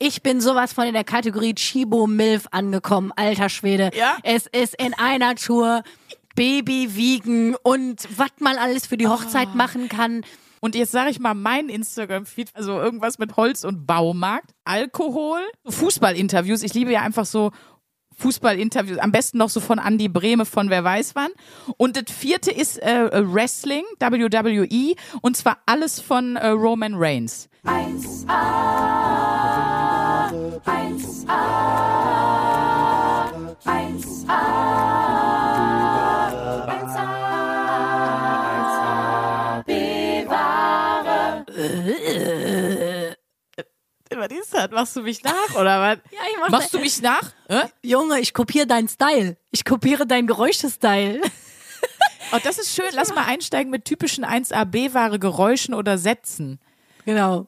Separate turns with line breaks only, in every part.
Ich bin sowas von in der Kategorie Chibo Milf angekommen, alter Schwede.
Ja?
Es ist in einer Tour Baby wiegen und was man alles für die Hochzeit machen kann.
Und jetzt sage ich mal mein Instagram-Feed, also irgendwas mit Holz und Baumarkt, Alkohol, Fußballinterviews. Ich liebe ja einfach so Fußballinterviews, am besten noch so von Andy Brehme von wer weiß wann. Und das vierte ist äh, Wrestling, WWE, und zwar alles von äh, Roman Reigns. Was ist das? Machst du mich nach oder was?
Ja, ich mach
Machst du mich nach? Hä?
Junge, ich kopiere deinen Style. Ich kopiere deinen Geräuschestyle.
Oh, das ist schön. Lass mal einsteigen mit typischen 1AB-Ware Geräuschen oder Sätzen.
Genau.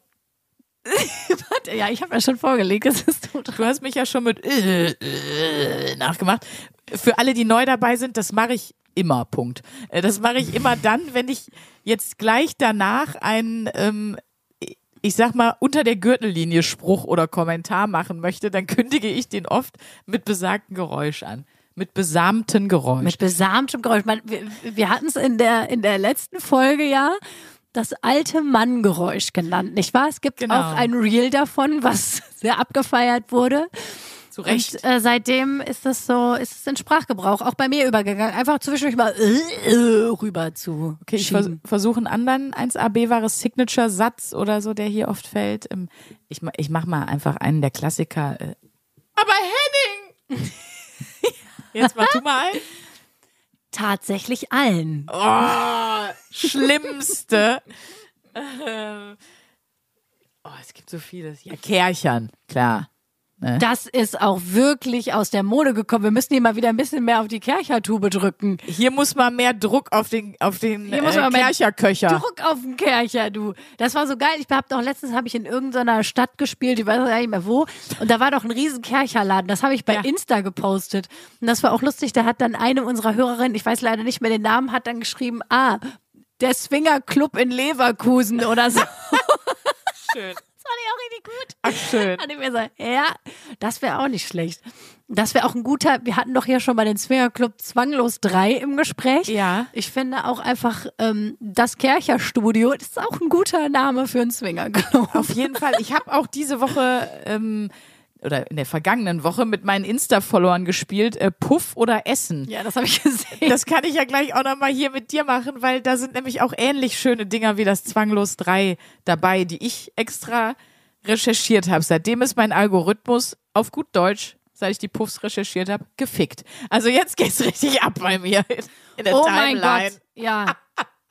Warte, ja, ich habe ja schon vorgelegt. Das ist tot.
Du hast mich ja schon mit äh, äh, nachgemacht. Für alle, die neu dabei sind, das mache ich immer, Punkt. Äh, Das mache ich immer dann, wenn ich jetzt gleich danach einen, ähm, ich sag mal, unter der Gürtellinie Spruch oder Kommentar machen möchte, dann kündige ich den oft mit besagtem Geräusch an. Mit besamten Geräusch.
Mit besamtem Geräusch. Man, wir wir hatten es in der, in der letzten Folge ja das alte Mann-Geräusch genannt, nicht wahr? Es gibt
Genau.
auch ein Reel davon, was sehr abgefeiert wurde.
Zu Recht.
Und äh, seitdem ist das so, ist es in Sprachgebrauch auch bei mir übergegangen, einfach zwischendurch mal äh, äh, rüber zu.
Okay, ich vers versuche einen anderen 1AB-Wahres Signature-Satz oder so, der hier oft fällt. Ähm, Ich, ich mach mal einfach einen der Klassiker. äh. Aber Henning! Jetzt mach du mal ein.
Tatsächlich allen.
Oh, schlimmste. Ähm, oh, es gibt so vieles. Ja, Kärchern, klar.
Das ist auch wirklich aus der Mode gekommen. Wir müssen hier mal wieder ein bisschen mehr auf die Kerchertube drücken.
Hier muss mal mehr Druck auf den, auf den
Hier muss
äh,
mal mehr
Kercherköcher.
Druck auf den Kercher, du. Das war so geil. Ich hab doch letztens habe ich in irgendeiner Stadt gespielt, ich weiß gar nicht mehr wo. Und da war doch ein riesen Kercherladen. Das habe ich bei
Ja.
Insta gepostet. Und das war auch lustig. Da hat dann eine unserer Hörerinnen, ich weiß leider nicht mehr den Namen, hat dann geschrieben, ah, der Swinger Club in Leverkusen oder so.
Schön.
Das fand ich auch richtig gut.
Ach, schön.
Hat ich mir gesagt, ja, das wäre auch nicht schlecht. Das wäre auch ein guter, wir hatten doch hier schon mal den Swinger Club Zwanglos 3 im Gespräch.
Ja.
Ich finde auch einfach, ähm, das Kercherstudio, das ist auch ein guter Name für einen Swinger Club.
Auf jeden Fall. Ich habe auch diese Woche ähm, oder in der vergangenen Woche mit meinen Insta-Followern gespielt, äh, Puff oder Essen.
Ja, das habe ich gesehen.
Das kann ich ja gleich auch nochmal hier mit dir machen, weil da sind nämlich auch ähnlich schöne Dinger wie das Zwanglos 3 dabei, die ich extra recherchiert habe. Seitdem ist mein Algorithmus auf gut Deutsch, seit ich die Puffs recherchiert habe, gefickt. Also jetzt geht's richtig ab bei mir in der
Oh mein
Timeline.
Gott, ja.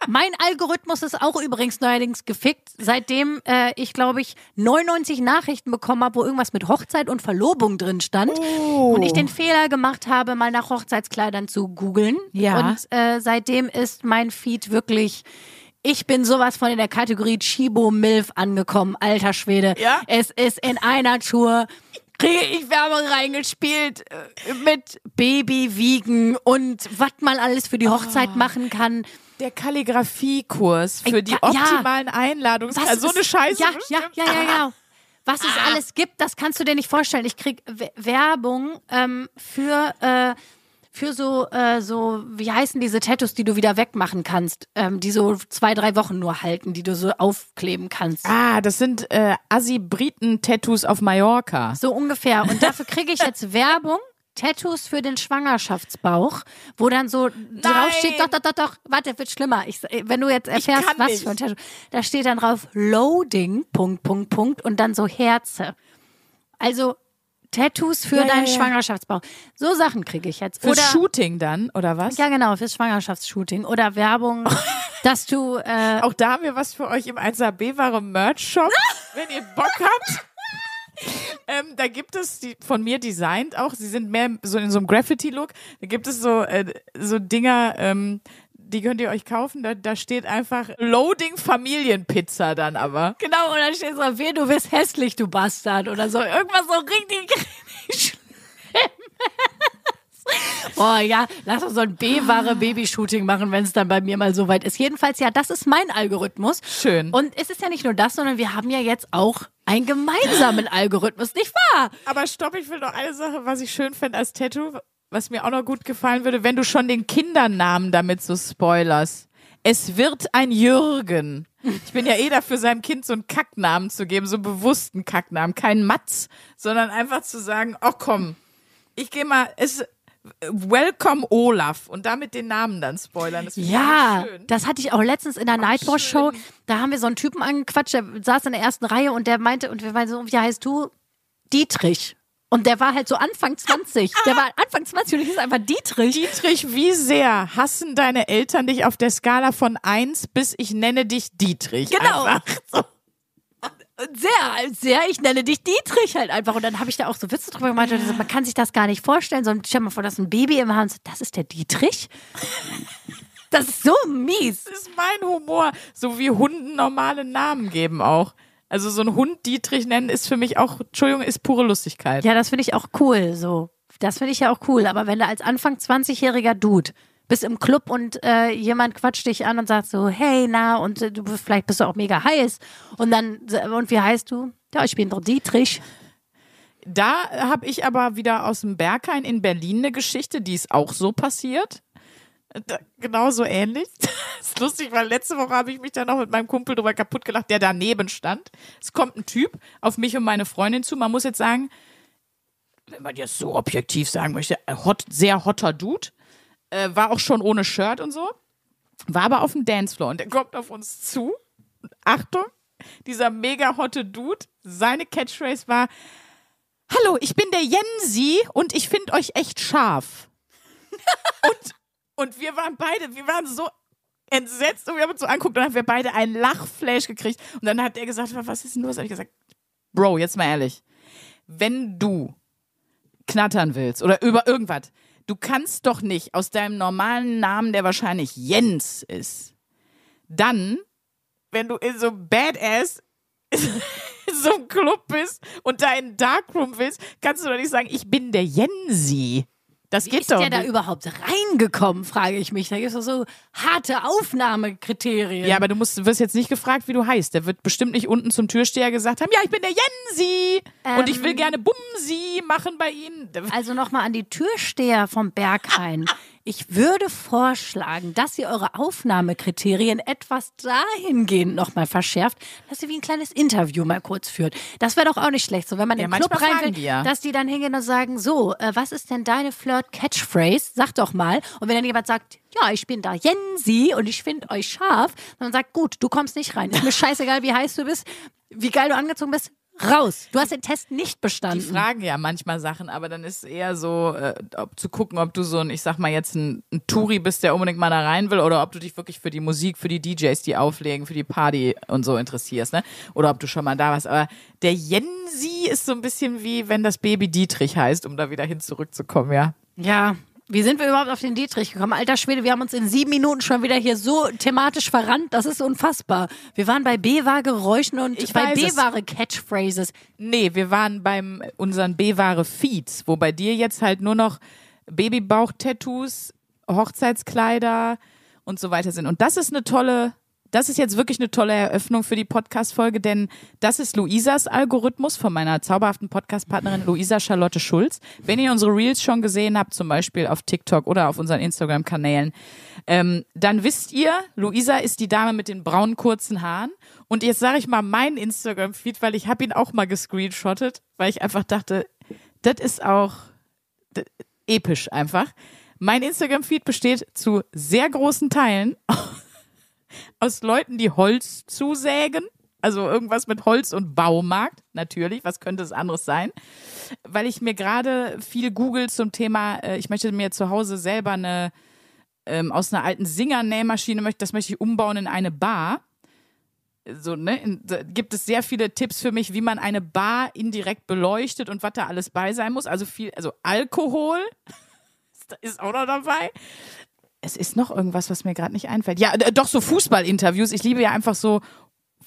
Mein Algorithmus ist auch übrigens neuerdings gefickt, seitdem äh, ich, glaube ich, 99 Nachrichten bekommen habe, wo irgendwas mit Hochzeit und Verlobung drin stand.
Oh.
Und ich den Fehler gemacht habe, mal nach Hochzeitskleidern zu googeln.
Ja.
Und äh, seitdem ist mein Feed wirklich. Ich bin sowas von in der Kategorie Chibo Milf angekommen, alter Schwede.
Ja?
Es ist in einer Tour. Kriege ich Werbung reingespielt äh, mit Baby wiegen und was man alles für die Hochzeit machen kann.
Der Kalligrafiekurs für die
ja, ja.
optimalen Einladungs...
Was
Also so eine Scheiße.
Ja, ja,
bestimmt.
ja, ja, genau. Was es alles gibt, das kannst du dir nicht vorstellen. Ich krieg Werbung ähm, für äh, für so äh, so wie heißen diese Tattoos, die du wieder wegmachen kannst, ähm, die so zwei drei Wochen nur halten, die du so aufkleben kannst.
Ah, das sind äh, Assi-Briten-Tattoos auf Mallorca.
So ungefähr. Und dafür kriege ich jetzt Werbung. Tattoos für den Schwangerschaftsbauch, wo dann so draufsteht, doch, doch, doch, doch, warte, wird schlimmer. Ich, wenn du jetzt erfährst, was
nicht.
für ein Tattoo, da steht dann drauf Loading, Punkt, Punkt, Punkt und dann so Herze. Also Tattoos für
Ja, ja,
deinen
ja.
Schwangerschaftsbauch. So Sachen kriege ich jetzt.
Für
Oder,
Shooting dann, oder was?
ja genau, fürs Schwangerschaftsshooting. Oder Werbung, dass du, äh,
Auch da haben wir was für euch im 1AB ware Merch-Shop, wenn ihr Bock habt. Ähm, da gibt es die von mir designt auch. Sie sind mehr so in so einem Graffiti-Look. Da gibt es so äh, so Dinger, ähm, die könnt ihr euch kaufen. Da, da steht einfach Loading Familienpizza dann aber.
genau, und dann steht so, weh, du bist hässlich, du Bastard. Oder so, irgendwas so richtig, richtig. Oh ja, lass uns so ein B-ware Babyshooting machen, wenn es dann bei mir mal so weit ist. Jedenfalls, ja, das ist mein Algorithmus.
Schön.
Und es ist ja nicht nur das, sondern wir haben ja jetzt auch einen gemeinsamen Algorithmus, nicht wahr?
Aber stopp, ich will noch eine Sache, was ich schön fände als Tattoo, was mir auch noch gut gefallen würde, wenn du schon den Kindernamen damit so spoilerst. Es wird ein Jürgen. Ich bin ja eh dafür, seinem Kind so einen Kacknamen zu geben, so einen bewussten Kacknamen. Kein Matz, sondern einfach zu sagen, ach komm, ich gehe mal, es, Welcome Olaf und damit den Namen dann spoilern. Das
Ja,
schön.
das hatte ich auch letztens in der Nightwatch Show. Da haben wir so einen Typen angequatscht, der saß in der ersten Reihe und der meinte, und wir meinten so, wie heißt du? Dietrich. Und der war halt so Anfang 20. Der war Anfang 20 und ich ist einfach Dietrich.
Dietrich, wie sehr hassen deine Eltern dich auf der Skala von 1 bis ich nenne dich Dietrich?
Genau.
Einfach so.
Sehr, sehr, ich nenne dich Dietrich halt einfach. Und dann habe ich da auch so Witze drüber gemacht. Und so, man kann sich das gar nicht vorstellen. Sondern stell mal vor, dass ein Baby im Hand, das ist der Dietrich? Das ist so mies.
Das ist mein Humor. So wie Hunden normale Namen geben auch. Also so ein Hund Dietrich nennen ist für mich auch, Entschuldigung, ist pure Lustigkeit.
Ja, das finde ich auch cool. So, das finde ich ja auch cool. Aber wenn du als Anfang 20-jähriger Dude bist im Club und äh, jemand quatscht dich an und sagt so, hey, na, und äh, du vielleicht bist du auch mega heiß. Und dann, und wie heißt du? Ja, ich bin doch Dietrich.
Da habe ich aber wieder aus dem Berghain in Berlin eine Geschichte, die ist auch so passiert. Da, genauso ähnlich. Das ist lustig, weil letzte Woche habe ich mich da noch mit meinem Kumpel drüber kaputt gelacht, der daneben stand. Es kommt ein Typ auf mich und meine Freundin zu. Man muss jetzt sagen, wenn man jetzt so objektiv sagen möchte, hot, sehr hotter Dude. Äh, war auch schon ohne Shirt und so. War aber auf dem Dancefloor und der kommt auf uns zu. Und Achtung, dieser mega hotte Dude, seine Catchphrase war, Hallo, ich bin der Jensi und ich finde euch echt scharf. und, und wir waren beide, wir waren so entsetzt und wir haben uns so anguckt und dann haben wir beide einen Lachflash gekriegt. Und dann hat er gesagt, was ist denn los? Hab ich gesagt, Bro, jetzt mal ehrlich. Wenn du knattern willst oder über irgendwas, du kannst doch nicht aus deinem normalen Namen, der wahrscheinlich Jens ist, dann, wenn du in so Badass in so einem Club bist und da in Darkroom willst, kannst du doch nicht sagen, ich bin der Jensi. Das
Wie
geht
ist
doch
der da überhaupt reingekommen, frage ich mich. Da gibt es doch so harte Aufnahmekriterien.
Ja, aber du musst, wirst jetzt nicht gefragt, wie du heißt. Der wird bestimmt nicht unten zum Türsteher gesagt haben, ja, ich bin der Jensi und ich will
Ähm.
gerne Bumsi machen bei Ihnen.
Also nochmal an die Türsteher vom Berghain. Ich würde vorschlagen, dass ihr eure Aufnahmekriterien etwas dahingehend nochmal verschärft, dass ihr wie ein kleines Interview mal kurz führt. Das wäre doch auch nicht schlecht, so wenn man
Ja,
in den Club rein will, dass die dann hingehen und sagen, so, äh, was ist denn deine Flirt-Catchphrase? Sag doch mal. Und wenn dann jemand sagt, ja, ich bin da Jensi und ich finde euch scharf, dann sagt, gut, du kommst nicht rein. Ist mir scheißegal, wie heiß du bist, wie geil du angezogen bist. Raus. Du hast den Test nicht
Die
bestanden.
fragen ja manchmal Sachen, aber dann ist eher so, äh, ob zu gucken, ob du so ein, ich sag mal jetzt ein, ein Touri bist, der unbedingt mal da rein will, oder ob du dich wirklich für die Musik, für die DJs, die auflegen, für die Party und so interessierst, ne? Oder ob du schon mal da warst. Aber der Jensi ist so ein bisschen wie, wenn das Baby Dietrich heißt, um da wieder hin zurückzukommen, ja.
Ja. Wie sind wir überhaupt auf den Dietrich gekommen? Alter Schwede, wir haben uns in sieben Minuten schon wieder hier so thematisch verrannt. Das ist unfassbar. Wir waren bei B-Ware-Geräuschen und
Ich
bei. B-Ware-Catchphrases.
Nee, wir waren beim unseren B-Ware Feeds, wo bei dir jetzt halt nur noch Babybauch-Tattoos, Hochzeitskleider und so weiter sind. Und das ist eine tolle, das ist jetzt wirklich eine tolle Eröffnung für die Podcast-Folge, denn das ist Luisas Algorithmus von meiner zauberhaften Podcast-Partnerin Luisa Charlotte Schulz. Wenn ihr unsere Reels schon gesehen habt, zum Beispiel auf TikTok oder auf unseren Instagram-Kanälen, ähm, dann wisst ihr, Luisa ist die Dame mit den braunen kurzen Haaren. Und jetzt sage ich mal meinen Instagram-Feed, weil ich habe ihn auch mal gescreenshottet, weil ich einfach dachte, das ist auch episch einfach. Mein Instagram-Feed besteht zu sehr großen Teilen aus Leuten, die Holz zusägen. Also irgendwas mit Holz und Baumarkt, natürlich. Was könnte es anderes sein? Weil ich mir gerade viel google zum Thema, äh, ich möchte mir zu Hause selber eine, ähm, aus einer alten Singer-Nähmaschine, möchte, das möchte ich umbauen in eine Bar. So, ne, in, gibt es sehr viele Tipps für mich, wie man eine Bar indirekt beleuchtet und was da alles bei sein muss. Also viel, also Alkohol ist auch noch dabei. Es ist noch irgendwas, was mir gerade nicht einfällt. Ja, doch so Fußballinterviews. Ich liebe ja einfach so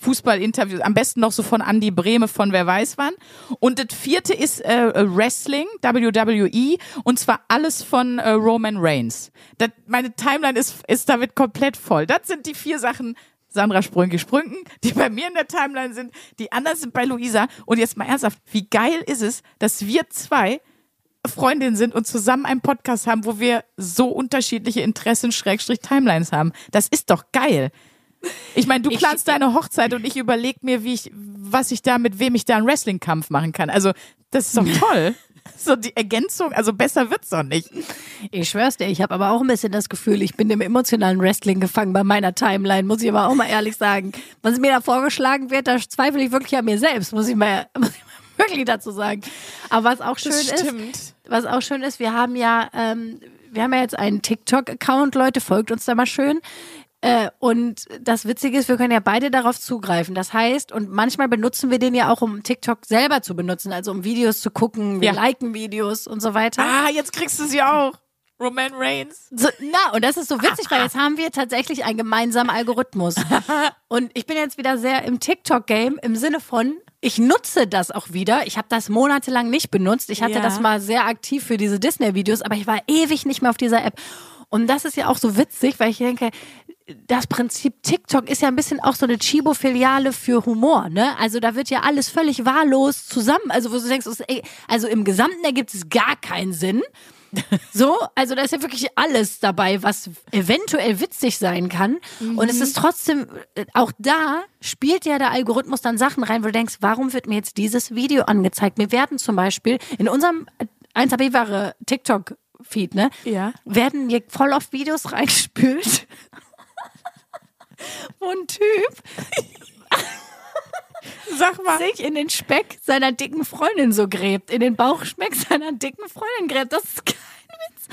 Fußballinterviews, am besten noch so von Andy Brehme von wer weiß wann. Und das vierte ist äh, Wrestling, WWE, und zwar alles von äh, Roman Reigns. Das, meine Timeline ist, ist damit komplett voll. Das sind die vier Sachen, Sandra Sprünke Sprünken, die bei mir in der Timeline sind, die anderen sind bei Luisa. Und jetzt mal ernsthaft, wie geil ist es, dass wir zwei Freundinnen sind und zusammen einen Podcast haben, wo wir so unterschiedliche Interessen, Schrägstrich Timelines haben. Das ist doch geil. Ich meine, du
Ich-
planst deine Hochzeit und ich überlege mir, wie ich, was ich da, mit wem ich da einen Wrestling-Kampf machen kann. Also, das ist doch toll. So die Ergänzung, also besser wird's doch nicht.
Ich schwör's dir, ich habe aber auch ein bisschen das Gefühl, ich bin im emotionalen Wrestling gefangen bei meiner Timeline, muss ich aber auch mal ehrlich sagen. Was mir da vorgeschlagen wird, da zweifle ich wirklich an mir selbst, muss ich mal, muss ich mal wirklich dazu sagen. Aber was auch schön ist, was auch schön ist, wir haben ja, ähm, wir haben ja jetzt einen TikTok-Account, Leute, folgt uns da mal schön. Äh, und das Witzige ist, wir können ja beide darauf zugreifen. Das heißt, und manchmal benutzen wir den ja auch, um TikTok selber zu benutzen, also um Videos zu gucken, wir
Ja.
liken Videos und so weiter.
Ah, jetzt kriegst du sie auch. Roman Reigns.
So, na, und das ist so witzig, weil jetzt haben wir tatsächlich einen gemeinsamen Algorithmus. Und ich bin jetzt wieder sehr im TikTok-Game im Sinne von, ich nutze das auch wieder. Ich habe das monatelang nicht benutzt. Ich hatte
Ja.
das mal sehr aktiv für diese Disney-Videos, aber ich war ewig nicht mehr auf dieser App. Und das ist ja auch so witzig, weil ich denke, das Prinzip TikTok ist ja ein bisschen auch so eine Chibo-Filiale für Humor, ne? Also da wird ja alles völlig wahllos zusammen. Also wo du denkst, also im Gesamten ergibt es gar keinen Sinn. So, also da ist ja wirklich alles dabei, was eventuell witzig sein kann. Und es ist trotzdem, äh, auch da spielt ja der Algorithmus dann Sachen rein, wo du denkst, warum wird mir jetzt dieses Video angezeigt? Mir werden zum Beispiel in unserem 1AB ware TikTok-Feed, ne?
Ja.
Werden mir voll oft Videos reingespült. wo ein Typ
Sag mal.
sich in den Speck seiner dicken Freundin so gräbt, in den Bauchspeck seiner dicken Freundin gräbt. Das ist kein Witz.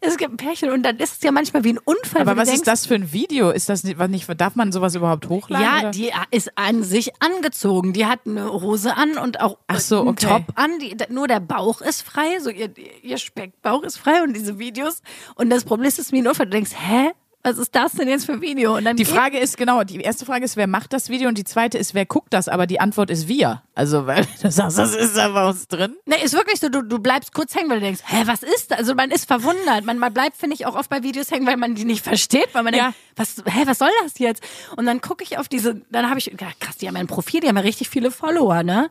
Es gibt ein Pärchen und dann ist es ja manchmal wie ein Unfall.
Aber was
denkst,
ist das für ein Video? Ist das nicht, darf man sowas überhaupt hochladen?
Ja,
oder?
die ist an sich angezogen. Die hat eine Hose an und auch
Ach so,
einen
okay.
Top an. Die, nur der Bauch ist frei, so ihr, ihr Speckbauch ist frei und diese Videos. Und das Problem ist, es ist wie ein Unfall. Du denkst, hä? Was ist das denn jetzt für ein Video? Und dann
Die Frage ist, genau, die erste Frage ist, wer macht das Video und die zweite ist, wer guckt das? Aber die Antwort ist wir. Also, weil du sagst, das ist da uns drin.
Ne, ist wirklich so, du, du bleibst kurz hängen, weil du denkst, hä, was ist das? Also man ist verwundert. Man, man bleibt, finde ich, auch oft bei Videos hängen, weil man die nicht versteht, weil man
Ja.
denkt, was, hä, was soll das jetzt? Und dann gucke ich auf diese, dann habe ich, ja, krass, die haben ja ein Profil, die haben ja richtig viele Follower, ne?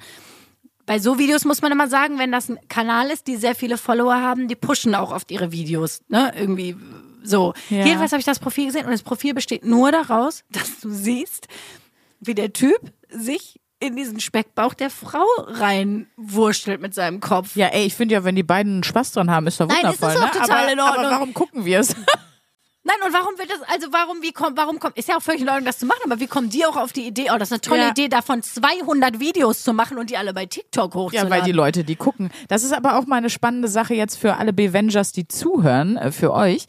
Bei so Videos muss man immer sagen, wenn das ein Kanal ist, die sehr viele Follower haben, die pushen auch oft ihre Videos, ne? Irgendwie so.
Ja.
Jedenfalls habe ich das Profil gesehen und das Profil besteht nur daraus, dass du siehst, wie der Typ sich in diesen Speckbauch der Frau reinwurschtelt mit seinem Kopf.
Ja, ey, ich finde ja, wenn die beiden Spaß dran haben, ist doch
Nein,
wundervoll.
ist es auch
ne?
total
aber,
in Ordnung.
aber warum gucken wir es?
Nein, und warum wird das, also warum, wie kommt, warum kommt, ist ja auch völlig in Ordnung, das zu machen, aber wie kommen die auch auf die Idee, oh, das ist eine tolle
Ja.
Idee, davon 200 Videos zu machen und die alle bei TikTok
Ja,
hochzuladen.
weil die Leute, die gucken. Das ist aber auch mal eine spannende Sache jetzt für alle Bevengers, die zuhören, äh, für euch.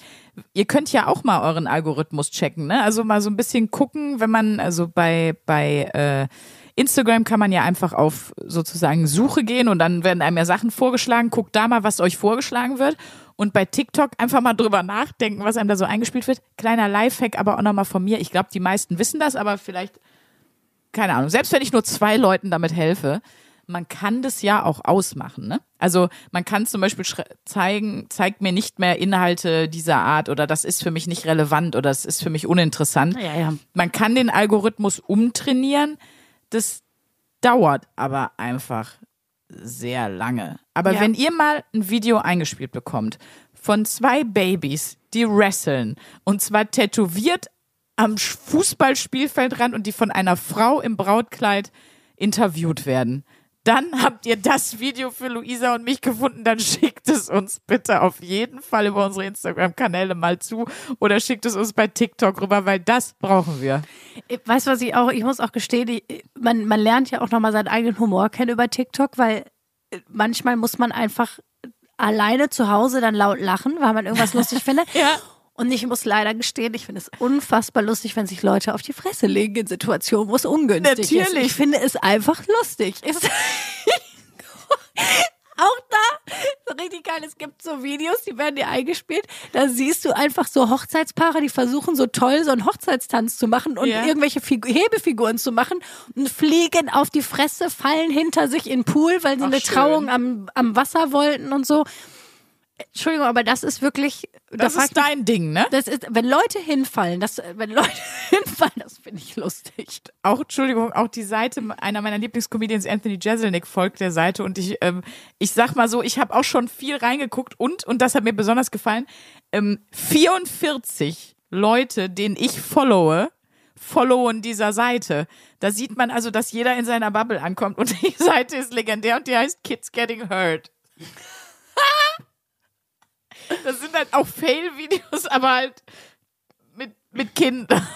Ihr könnt ja auch mal euren Algorithmus checken, ne? Also mal so ein bisschen gucken, wenn man, also bei, bei äh, Instagram kann man ja einfach auf sozusagen Suche gehen und dann werden einem ja Sachen vorgeschlagen. Guckt da mal, was euch vorgeschlagen wird. Und bei TikTok einfach mal drüber nachdenken, was einem da so eingespielt wird. Kleiner Lifehack, aber auch nochmal von mir. Ich glaube, die meisten wissen das, aber vielleicht, keine Ahnung, selbst wenn ich nur zwei Leuten damit helfe, man kann das ja auch ausmachen. Ne? Also man kann zum Beispiel zeigen, zeigt mir nicht mehr Inhalte dieser Art oder das ist für mich nicht relevant oder das ist für mich uninteressant.
Ja, ja.
Man kann den Algorithmus umtrainieren. Das dauert aber einfach sehr lange. Aber
Ja.
wenn ihr mal ein Video eingespielt bekommt von zwei Babys, die wresteln und zwar tätowiert am Fußballspielfeldrand und die von einer Frau im Brautkleid interviewt werden. Dann habt ihr das Video für Luisa und mich gefunden, dann schickt es uns bitte auf jeden Fall über unsere Instagram-Kanäle mal zu oder schickt es uns bei TikTok rüber, weil das brauchen wir.
Weißt du, was ich auch, ich muss auch gestehen, ich- man, man lernt ja auch nochmal seinen eigenen Humor kennen über TikTok, weil äh, manchmal muss man einfach alleine zu Hause dann laut lachen, weil man irgendwas lustig findet.
Ja.
Und ich muss leider gestehen, ich finde es unfassbar lustig, wenn sich Leute auf die Fresse legen in Situationen, wo es ungünstig ist.
Natürlich.
Ich finde es einfach lustig. Ist auch da, so richtig geil. Es gibt so Videos, die werden dir eingespielt. Da siehst du einfach so Hochzeitspaare, die versuchen so toll so einen Hochzeitstanz zu machen und
Ja.
irgendwelche Figu Hebefiguren zu machen und fliegen auf die Fresse, fallen hinter sich in den Pool, weil sie
Ach,
eine
schön.
Trauung am, am Wasser wollten und so. Entschuldigung, aber das ist wirklich. da
Das
frag
ist dein Ding, ne?
das ist, wenn Leute hinfallen, das, wenn Leute hinfallen, das finde ich lustig.
auch, Entschuldigung, auch die Seite einer meiner Lieblingscomedians, Anthony Jeselnik, folgt der Seite und ich, ähm, ich sag mal so, ich habe auch schon viel reingeguckt und, und das hat mir besonders gefallen, ähm, 44 Leute, denen ich followe, followen dieser Seite. Da sieht man also, dass jeder in seiner Bubble ankommt und die Seite ist legendär und die heißt Kids Getting Hurt. Das sind halt auch Fail-Videos, aber halt mit, mit Kindern.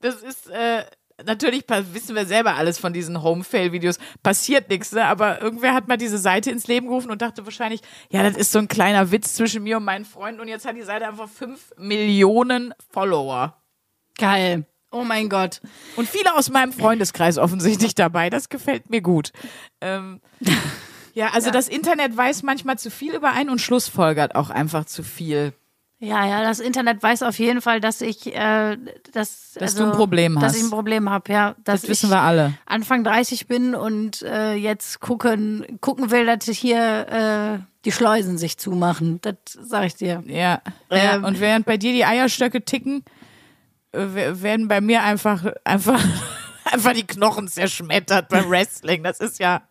Das ist, äh, natürlich wissen wir selber alles von diesen Home-Fail-Videos. Passiert nichts, ne? Aber irgendwer hat mal diese Seite ins Leben gerufen und dachte wahrscheinlich, ja, das ist so ein kleiner Witz zwischen mir und meinen Freunden und jetzt hat die Seite einfach fünf Millionen Follower.
Geil. Oh mein Gott.
Und viele aus meinem Freundeskreis offensichtlich dabei. Das gefällt mir gut. Ähm, ja, also das Internet weiß manchmal zu viel über einen und schlussfolgert auch einfach zu viel.
Ja, ja, das Internet weiß auf jeden Fall, dass ich, äh, dass,
Dass du ein Problem
dass
hast.
ich ein Problem habe, ja. Dass
Das wissen wir alle.
Anfang 30 bin und äh, jetzt gucken, gucken will, dass ich hier äh, die Schleusen sich zumachen. Das sag ich dir.
Ja. ja.
Ähm.
Und während bei dir die Eierstöcke ticken, äh, we- werden bei mir einfach, einfach, einfach die Knochen zerschmettert beim Wrestling. Das ist ja,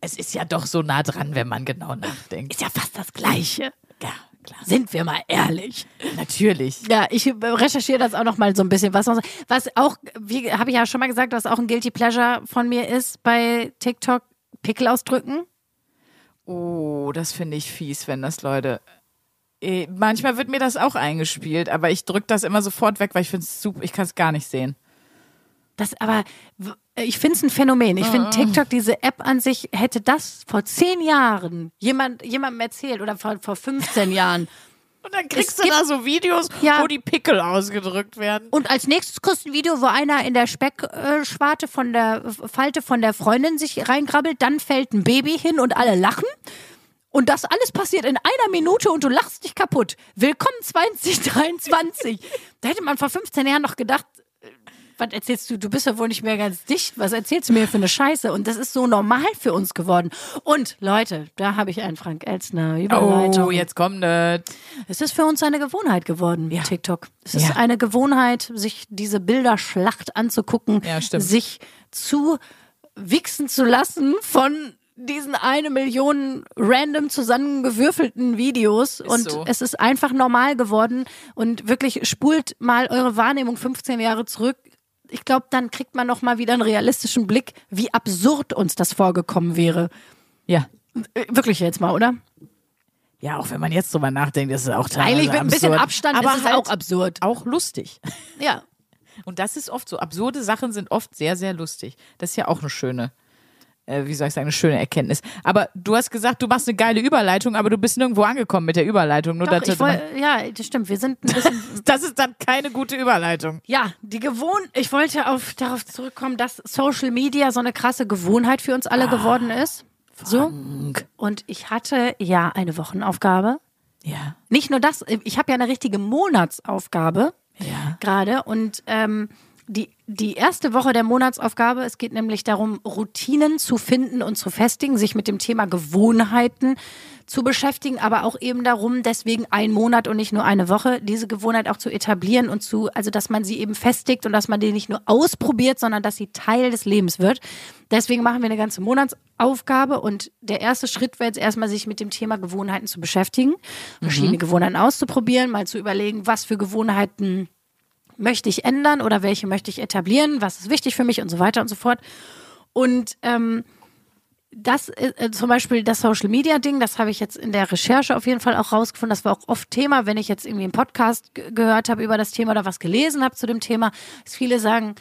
es ist ja doch so nah dran, wenn man genau nachdenkt.
Ist ja fast das Gleiche.
Ja, klar.
Sind wir mal ehrlich.
Natürlich.
Ja, ich äh, recherchiere das auch noch mal so ein bisschen. Was, was auch, wie habe ich ja schon mal gesagt, was auch ein Guilty Pleasure von mir ist bei TikTok, Pickel ausdrücken.
Oh, das finde ich fies, wenn das Leute. Eh, Manchmal wird mir das auch eingespielt, aber ich drücke das immer sofort weg, weil ich finde es super, ich kann es gar nicht sehen.
Das aber, ich finde es ein Phänomen. Ich finde TikTok, diese App an sich, hätte das vor zehn Jahren jemand, jemandem erzählt oder vor, vor 15 Jahren.
Und dann
Es
kriegst du
gibt-
da so Videos,
Ja.
wo die Pickel ausgedrückt werden.
Und als nächstes kriegst du ein Video, wo einer in der Speckschwarte von der Falte von der Freundin sich reingrabbelt, dann fällt ein Baby hin und alle lachen. Und das alles passiert in einer Minute und du lachst dich kaputt. Willkommen 2023. da hätte man vor 15 Jahren noch gedacht, was erzählst du? Du bist ja wohl nicht mehr ganz dicht. Was erzählst du mir für eine Scheiße? Und das ist so normal für uns geworden. Und Leute, da habe ich einen Frank Elstner Überleitung.
Oh, jetzt kommt das.
Es ist für uns eine Gewohnheit geworden, TikTok. Es ist
Ja.
eine Gewohnheit, sich diese Bilderschlacht anzugucken,
Ja,
sich zu wichsen zu lassen von diesen eine Million random zusammengewürfelten Videos und
so.
es ist einfach normal geworden und wirklich spult mal eure Wahrnehmung 15 Jahre zurück. Ich glaube, dann kriegt man noch mal wieder einen realistischen Blick, wie absurd uns das vorgekommen wäre.
Ja.
Äh, Wirklich jetzt mal, oder?
Ja, auch wenn man jetzt drüber nachdenkt, ist es auch teilweise
Eigentlich mit ein bisschen
absurd.
Abstand
aber
ist es
halt
auch absurd.
auch lustig.
Ja,
Und das ist oft so. Absurde Sachen sind oft sehr, sehr lustig. Das ist ja auch eine schöne, wie soll ich sagen, eine schöne Erkenntnis. Aber du hast gesagt, du machst eine geile Überleitung, aber du bist nirgendwo angekommen mit der Überleitung. Nur
Doch,
dass
ich woll, ja, das stimmt. Wir sind ein bisschen.
das ist dann keine gute Überleitung.
ja, die Gewohn. Ich wollte auf, darauf zurückkommen, dass Social Media so eine krasse Gewohnheit für uns alle geworden ist. So. Und ich hatte ja eine Wochenaufgabe.
Ja.
Nicht nur das, ich habe ja eine richtige Monatsaufgabe
Ja.
gerade und ähm, die, die erste Woche der Monatsaufgabe, es geht nämlich darum, Routinen zu finden und zu festigen, sich mit dem Thema Gewohnheiten zu beschäftigen, aber auch eben darum, deswegen ein Monat und nicht nur eine Woche, diese Gewohnheit auch zu etablieren und zu, also dass man sie eben festigt und dass man die nicht nur ausprobiert, sondern dass sie Teil des Lebens wird. Deswegen machen wir eine ganze Monatsaufgabe und der erste Schritt wäre jetzt erstmal, sich mit dem Thema Gewohnheiten zu beschäftigen, verschiedene Gewohnheiten auszuprobieren, mal zu überlegen, was für Gewohnheiten möchte ich ändern oder welche möchte ich etablieren, was ist wichtig für mich und so weiter und so fort. Und ähm, das äh, zum Beispiel das Social Media Ding, das habe ich jetzt in der Recherche auf jeden Fall auch rausgefunden. Das war auch oft Thema, wenn ich jetzt irgendwie einen Podcast ge- gehört habe über das Thema oder was gelesen habe zu dem Thema, dass viele sagen,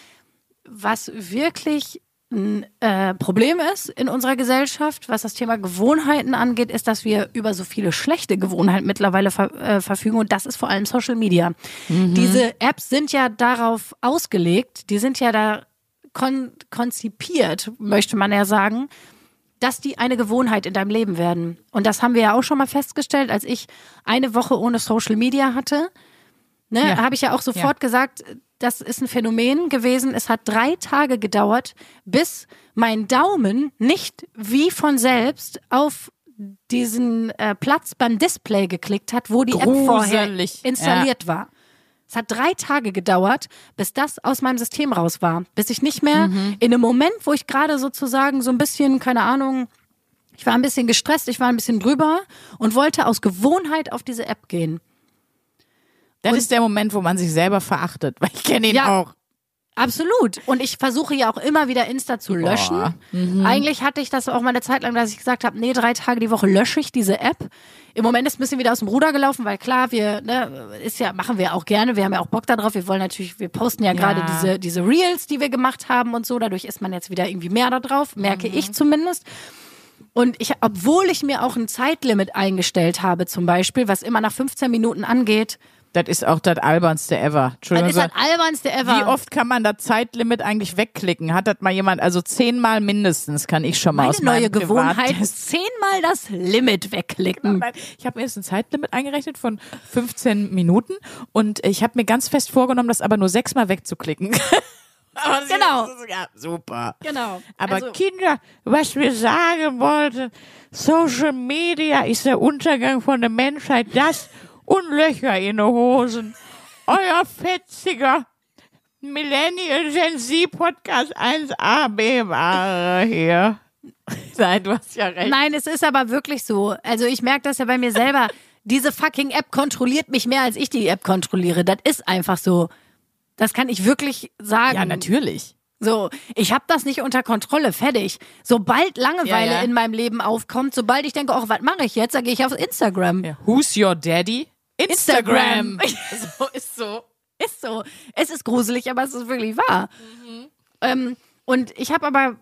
was wirklich ein äh, Problem ist in unserer Gesellschaft, was das Thema Gewohnheiten angeht, ist, dass wir über so viele schlechte Gewohnheiten mittlerweile ver äh, verfügen und das ist vor allem Social Media. Diese Apps sind ja darauf ausgelegt, die sind ja da kon konzipiert, möchte man ja sagen, dass die eine Gewohnheit in deinem Leben werden. Und das haben wir ja auch schon mal festgestellt, als ich eine Woche ohne Social Media hatte. Ne,
Ja.
habe ich ja auch sofort gesagt, das ist ein Phänomen gewesen. Es hat drei Tage gedauert, bis mein Daumen nicht wie von selbst auf diesen äh, Platz beim Display geklickt hat, wo die App vorher
Gruselig.
installiert war. Es hat drei Tage gedauert, bis das aus meinem System raus war. Bis ich nicht mehr
Mhm.
in einem Moment, wo ich gerade sozusagen so ein bisschen, keine Ahnung, ich war ein bisschen gestresst, ich war ein bisschen drüber und wollte aus Gewohnheit auf diese App gehen.
Das ist der Moment, wo man sich selber verachtet, weil ich kenne ihn
Ja.
auch.
Absolut. Und ich versuche ja auch immer wieder Insta zu löschen.
Mhm.
Eigentlich hatte ich das auch mal eine Zeit lang, dass ich gesagt habe, nee, drei Tage die Woche lösche ich diese App. Im Moment ist ein bisschen wieder aus dem Ruder gelaufen, weil klar, wir, ne, ist ja, machen wir auch gerne. Wir haben ja auch Bock darauf. Wir wollen natürlich, wir posten ja, gerade diese, diese Reels, die wir gemacht haben und so. Dadurch ist man jetzt wieder irgendwie mehr da drauf, merke
Mhm.
ich zumindest. Und ich, obwohl ich mir auch ein Zeitlimit eingestellt habe, zum Beispiel, was immer nach 15 Minuten angeht,
Das ist auch das albernste ever. Entschuldigung.
das ist das albernste ever.
Wie oft kann man das Zeitlimit eigentlich wegklicken? Hat das mal jemand, also zehnmal mindestens kann ich schon mal
Meine
aus
neue Gewohnheit ist zehnmal das Limit wegklicken.
Ich habe mir jetzt ein Zeitlimit eingerechnet von 15 Minuten und ich habe mir ganz fest vorgenommen, das aber nur sechsmal wegzuklicken. Aber
Genau.
Ja, super.
Genau.
Aber
Also-
Kinder, was wir sagen wollten, Social Media ist der Untergang von der Menschheit, das und Löcher in den Hosen. Euer fetziger Millennial Gen Z Podcast 1AB war hier. Nein, du hast ja recht.
Nein, es ist aber wirklich so. Also ich merke das ja bei mir selber. Diese fucking App kontrolliert mich mehr, als ich die App kontrolliere. Das ist einfach so. Das kann ich wirklich sagen.
Ja, natürlich.
So, ich habe das nicht unter Kontrolle, fertig. Sobald Langeweile
Ja, ja.
in meinem Leben aufkommt, sobald ich denke, oh, was mache ich jetzt, dann gehe ich auf Instagram.
Who's your daddy?
Instagram.
so ist so.
Ist so. Es ist gruselig, aber es ist wirklich wahr. Ähm, und ich habe aber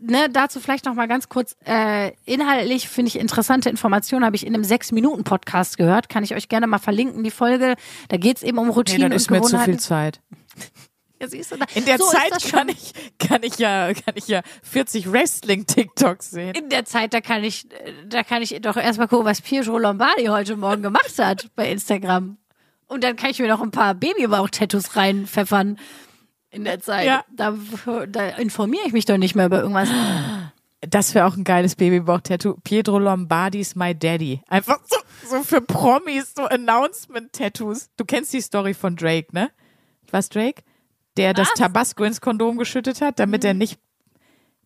ne, dazu vielleicht noch mal ganz kurz äh, inhaltlich finde ich interessante Informationen habe ich in einem sechs Minuten Podcast gehört, kann ich euch gerne mal verlinken die Folge. Da geht es eben um
Nee,
Routinen
das ist
und
mir zu
Gewohnheiten.
viel Zeit.
Ja, siehst du, da-
In der
so
Zeit kann ich, kann ich ja, kann ich ja 40 Wrestling-TikToks sehen.
in der Zeit, da kann ich, da kann ich doch erstmal gucken, was Pietro Lombardi heute Morgen gemacht hat bei Instagram. Und dann kann ich mir noch ein paar Babybauch-Tattoos reinpfeffern in der Zeit.
Ja.
Da, da informiere ich mich doch nicht mehr über irgendwas.
Das wäre auch ein geiles Babybauch-Tattoo. Pietro Lombardi's My Daddy. Einfach so, so für Promis, so Announcement-Tattoos. Du kennst die Story von Drake, ne? Was, Drake? Der das Tabasco ins Kondom geschüttet hat, damit er nicht.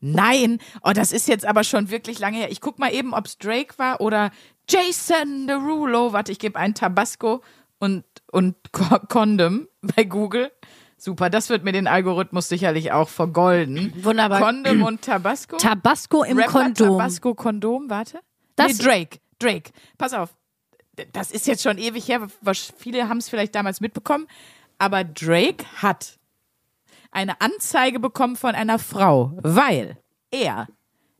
Nein, oh, das ist jetzt aber schon wirklich lange her. Ich guck mal eben, ob's Drake war oder Jason Derulo. Warte, ich gebe ein Tabasco und, und Co Condom bei Google. Super, das wird mir den Algorithmus sicherlich auch vergolden.
Wunderbar.
Condom und Tabasco.
Tabasco im
Rapper
Kondom.
Tabasco Kondom, warte.
Das-
nee, Drake, Drake. Pass auf. Das ist jetzt schon ewig her. was- Viele haben es vielleicht damals mitbekommen. Aber Drake hat eine Anzeige bekommen von einer Frau, weil er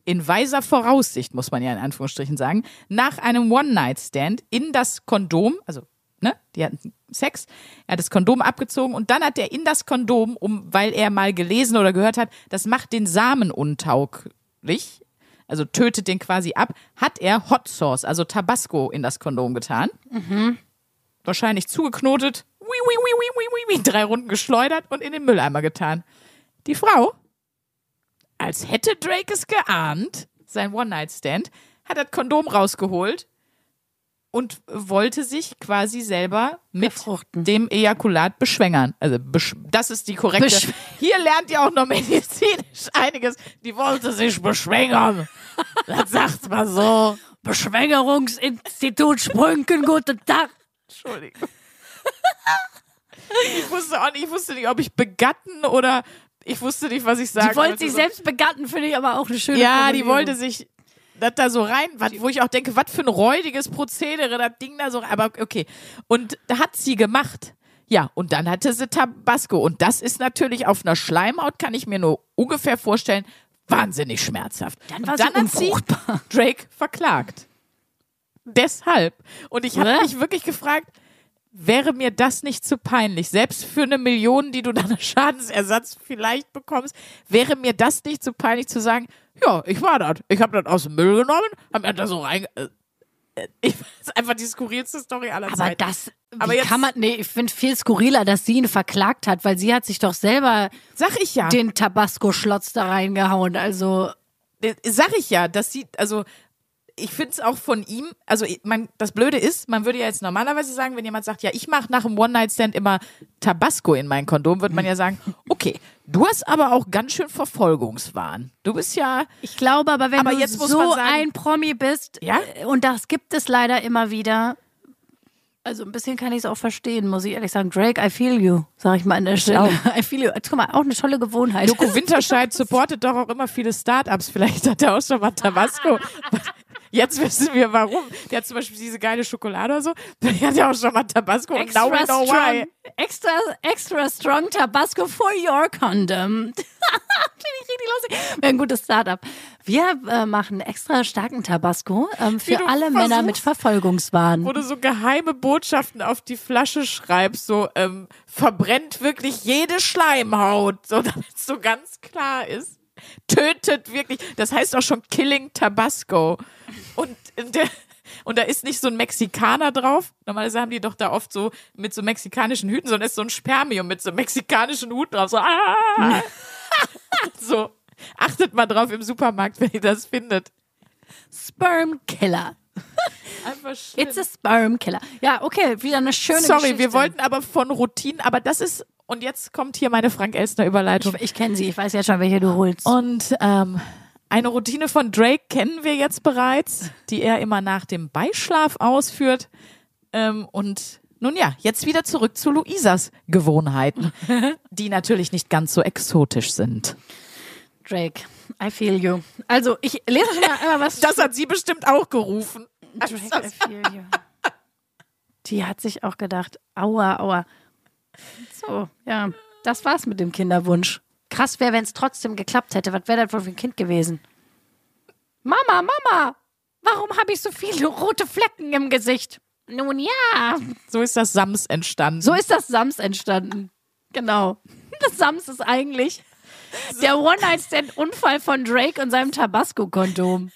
in weiser Voraussicht, muss man ja in Anführungsstrichen sagen, nach einem One-Night-Stand in das Kondom, also, ne, die hatten Sex, er hat das Kondom abgezogen und dann hat er in das Kondom, um, weil er mal gelesen oder gehört hat, das macht den Samen untauglich, also tötet den quasi ab, hat er Hot Sauce, also Tabasco in das Kondom getan. Wahrscheinlich zugeknotet, drei Runden geschleudert und in den Mülleimer getan. Die Frau, als hätte Drake es geahnt, sein One-Night-Stand, hat das Kondom rausgeholt und wollte sich quasi selber mit
Befruchten.
dem Ejakulat beschwängern. Also besch das ist die korrekte.
Besch-
Hier lernt ihr auch noch medizinisch einiges. Die wollte sich beschwängern. Das sagt man so.
Beschwängerungsinstitut Sprünken, guten Tag.
Entschuldigung. Ich wusste auch nicht, ich wusste nicht, ob ich begatten oder ich wusste nicht, was ich sagen
Die wollte sich
So-
selbst begatten, finde ich aber auch eine schöne
Ja, die wollte sich das da so rein, wo ich auch denke, was für ein räudiges Prozedere, das Ding da so, rein- aber okay. Und da hat sie gemacht. Ja, und dann hatte sie Tabasco. Und das ist natürlich auf einer Schleimhaut, kann ich mir nur ungefähr vorstellen, wahnsinnig schmerzhaft.
Dann war
und
sie
dann hat sie Drake verklagt. Deshalb. Und ich habe mich wirklich gefragt, wäre mir das nicht zu peinlich. Selbst für eine Million, die du dann Schadensersatz vielleicht bekommst, wäre mir das nicht zu peinlich zu sagen, ja, ich war das. Ich habe das aus dem Müll genommen, hab mir das so rein. Äh, ich ist einfach die skurrilste Story aller
Aber
Zeiten.
das,
Aber jetzt-
kann man, nee, ich finde viel skurriler, dass sie ihn verklagt hat, weil sie hat sich doch selber
Sag ich ja.
den Tabasco-Schlotz da reingehauen. Also,
Äh, sag ich ja, das sieht, also ich finde es auch von ihm, also man, das Blöde ist, man würde ja jetzt normalerweise sagen, wenn jemand sagt, ja, ich mache nach einem One-Night-Stand immer Tabasco in mein Kondom, würde man ja sagen, okay, du hast aber auch ganz schön Verfolgungswahn. Du bist ja,
ich glaube aber, wenn
Aber
du so
sagen-
ein Promi bist,
Ja?
äh, und das gibt es leider immer wieder, also ein bisschen kann ich es auch verstehen, muss ich ehrlich sagen. Drake, I feel you, sag ich mal an der Stelle. I feel you. Guck mal, auch eine tolle Gewohnheit.
Joko Winterscheid supportet doch auch immer viele Startups. Vielleicht hat er auch schon mal Tabasco. Jetzt wissen wir warum. Der hat zum Beispiel diese geile Schokolade oder so. Der hat ja auch schon mal Tabasco und now we
extra
know
strong,
why.
extra, extra strong Tabasco for your condom. Finde ich richtig lustig. Wäre ein gutes Startup. Wir äh, machen extra starken Tabasco ähm, für alle Männer mit Verfolgungswahn.
Wo du so geheime Botschaften auf die Flasche schreibst, so ähm, verbrennt wirklich jede Schleimhaut, so damit es so ganz klar ist. Tötet wirklich. Das heißt auch schon Killing Tabasco. Und der und da ist nicht so ein Mexikaner drauf. Normalerweise haben die doch da oft so mit so mexikanischen Hüten, sondern ist so ein Spermium mit so mexikanischen Hut drauf. So, ah! so. Achtet mal drauf im Supermarkt, wenn ihr das findet.
Sperm Killer.
Einfach schlimm.
It's a Sperm Killer. Ja, okay, wieder eine schöne
Sorry,
Geschichte.
wir wollten aber von Routinen, aber das ist, und jetzt kommt hier meine Frank Elstner Überleitung.
Ich, ich kenne sie, ich weiß jetzt schon, welche du holst.
Und ähm, eine Routine von Drake kennen wir jetzt bereits, die er immer nach dem Beischlaf ausführt. Ähm, und nun ja, jetzt wieder zurück zu Luisas Gewohnheiten, die natürlich nicht ganz so exotisch sind.
Drake, I feel you. Also, ich lese schon mal einmal was.
Das hat sie bestimmt auch gerufen.
Drake, I feel you. Die hat sich auch gedacht, aua, aua. So, ja, das war's mit dem Kinderwunsch. Krass wäre, wenn es trotzdem geklappt hätte. Was wäre das wohl für ein Kind gewesen? Mama, Mama, warum habe ich so viele rote Flecken im Gesicht? Nun ja,
So ist das Sams entstanden.
so ist das Sams entstanden. Genau. Das Sams ist eigentlich der One-Night-Stand-Unfall von Drake und seinem Tabasco-Kondom.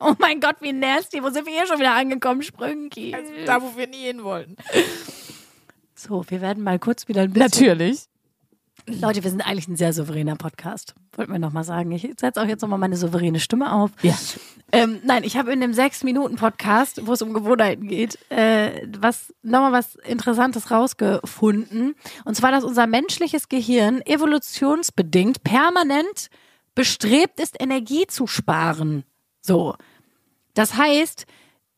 Oh mein Gott, wie nasty. Wo sind wir hier schon wieder angekommen, Sprünki?
Also da, wo wir nie hin wollten.
So, wir werden mal kurz wieder ein bisschen.
Natürlich.
Leute, wir sind eigentlich ein sehr souveräner Podcast. Wollten wir nochmal sagen. Ich setze auch jetzt nochmal meine souveräne Stimme auf.
Ja.
Ähm, nein, ich habe in dem sechs Minuten Podcast, wo es um Gewohnheiten geht, äh, was nochmal was Interessantes rausgefunden. Und zwar, dass unser menschliches Gehirn evolutionsbedingt permanent bestrebt ist, Energie zu sparen. So. Das heißt,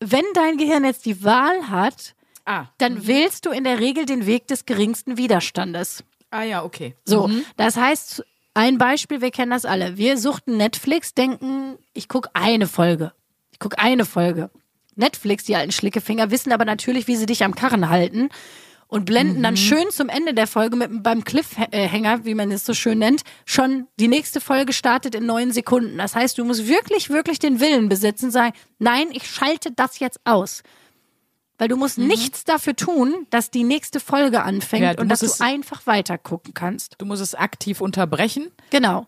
wenn dein Gehirn jetzt die Wahl hat,
Ah.
dann wählst du in der Regel den Weg des geringsten Widerstandes.
Ah ja, okay.
So, das heißt, ein Beispiel, wir kennen das alle. Wir suchten Netflix, denken, ich gucke eine Folge. Ich gucke eine Folge. Netflix, die alten Schlickefinger, wissen aber natürlich, wie sie dich am Karren halten und blenden dann schön zum Ende der Folge mit, beim Cliffhanger, wie man es so schön nennt, schon die nächste Folge startet in neun Sekunden. Das heißt, du musst wirklich, wirklich den Willen besitzen, sagen, nein, ich schalte das jetzt aus. Weil du musst nichts dafür tun, dass die nächste Folge anfängt
Ja,
und dass du einfach weiter gucken kannst.
Du musst es aktiv unterbrechen,
Genau,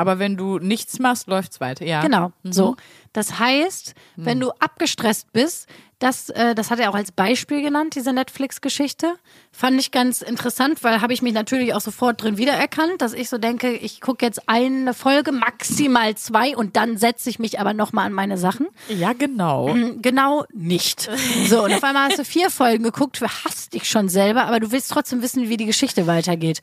aber wenn du nichts machst, läuft's weiter. Ja.
genau.
Mhm.
So. Das heißt, wenn du abgestresst bist, das, äh, das hat er auch als Beispiel genannt, diese Netflix-Geschichte. Fand ich ganz interessant, weil habe ich mich natürlich auch sofort drin wiedererkannt, dass ich so denke, ich gucke jetzt eine Folge, maximal zwei und dann setze ich mich aber nochmal an meine Sachen.
Ja, genau.
Genau nicht. So, und auf einmal hast du vier Folgen geguckt, du hasst dich schon selber, aber du willst trotzdem wissen, wie die Geschichte weitergeht.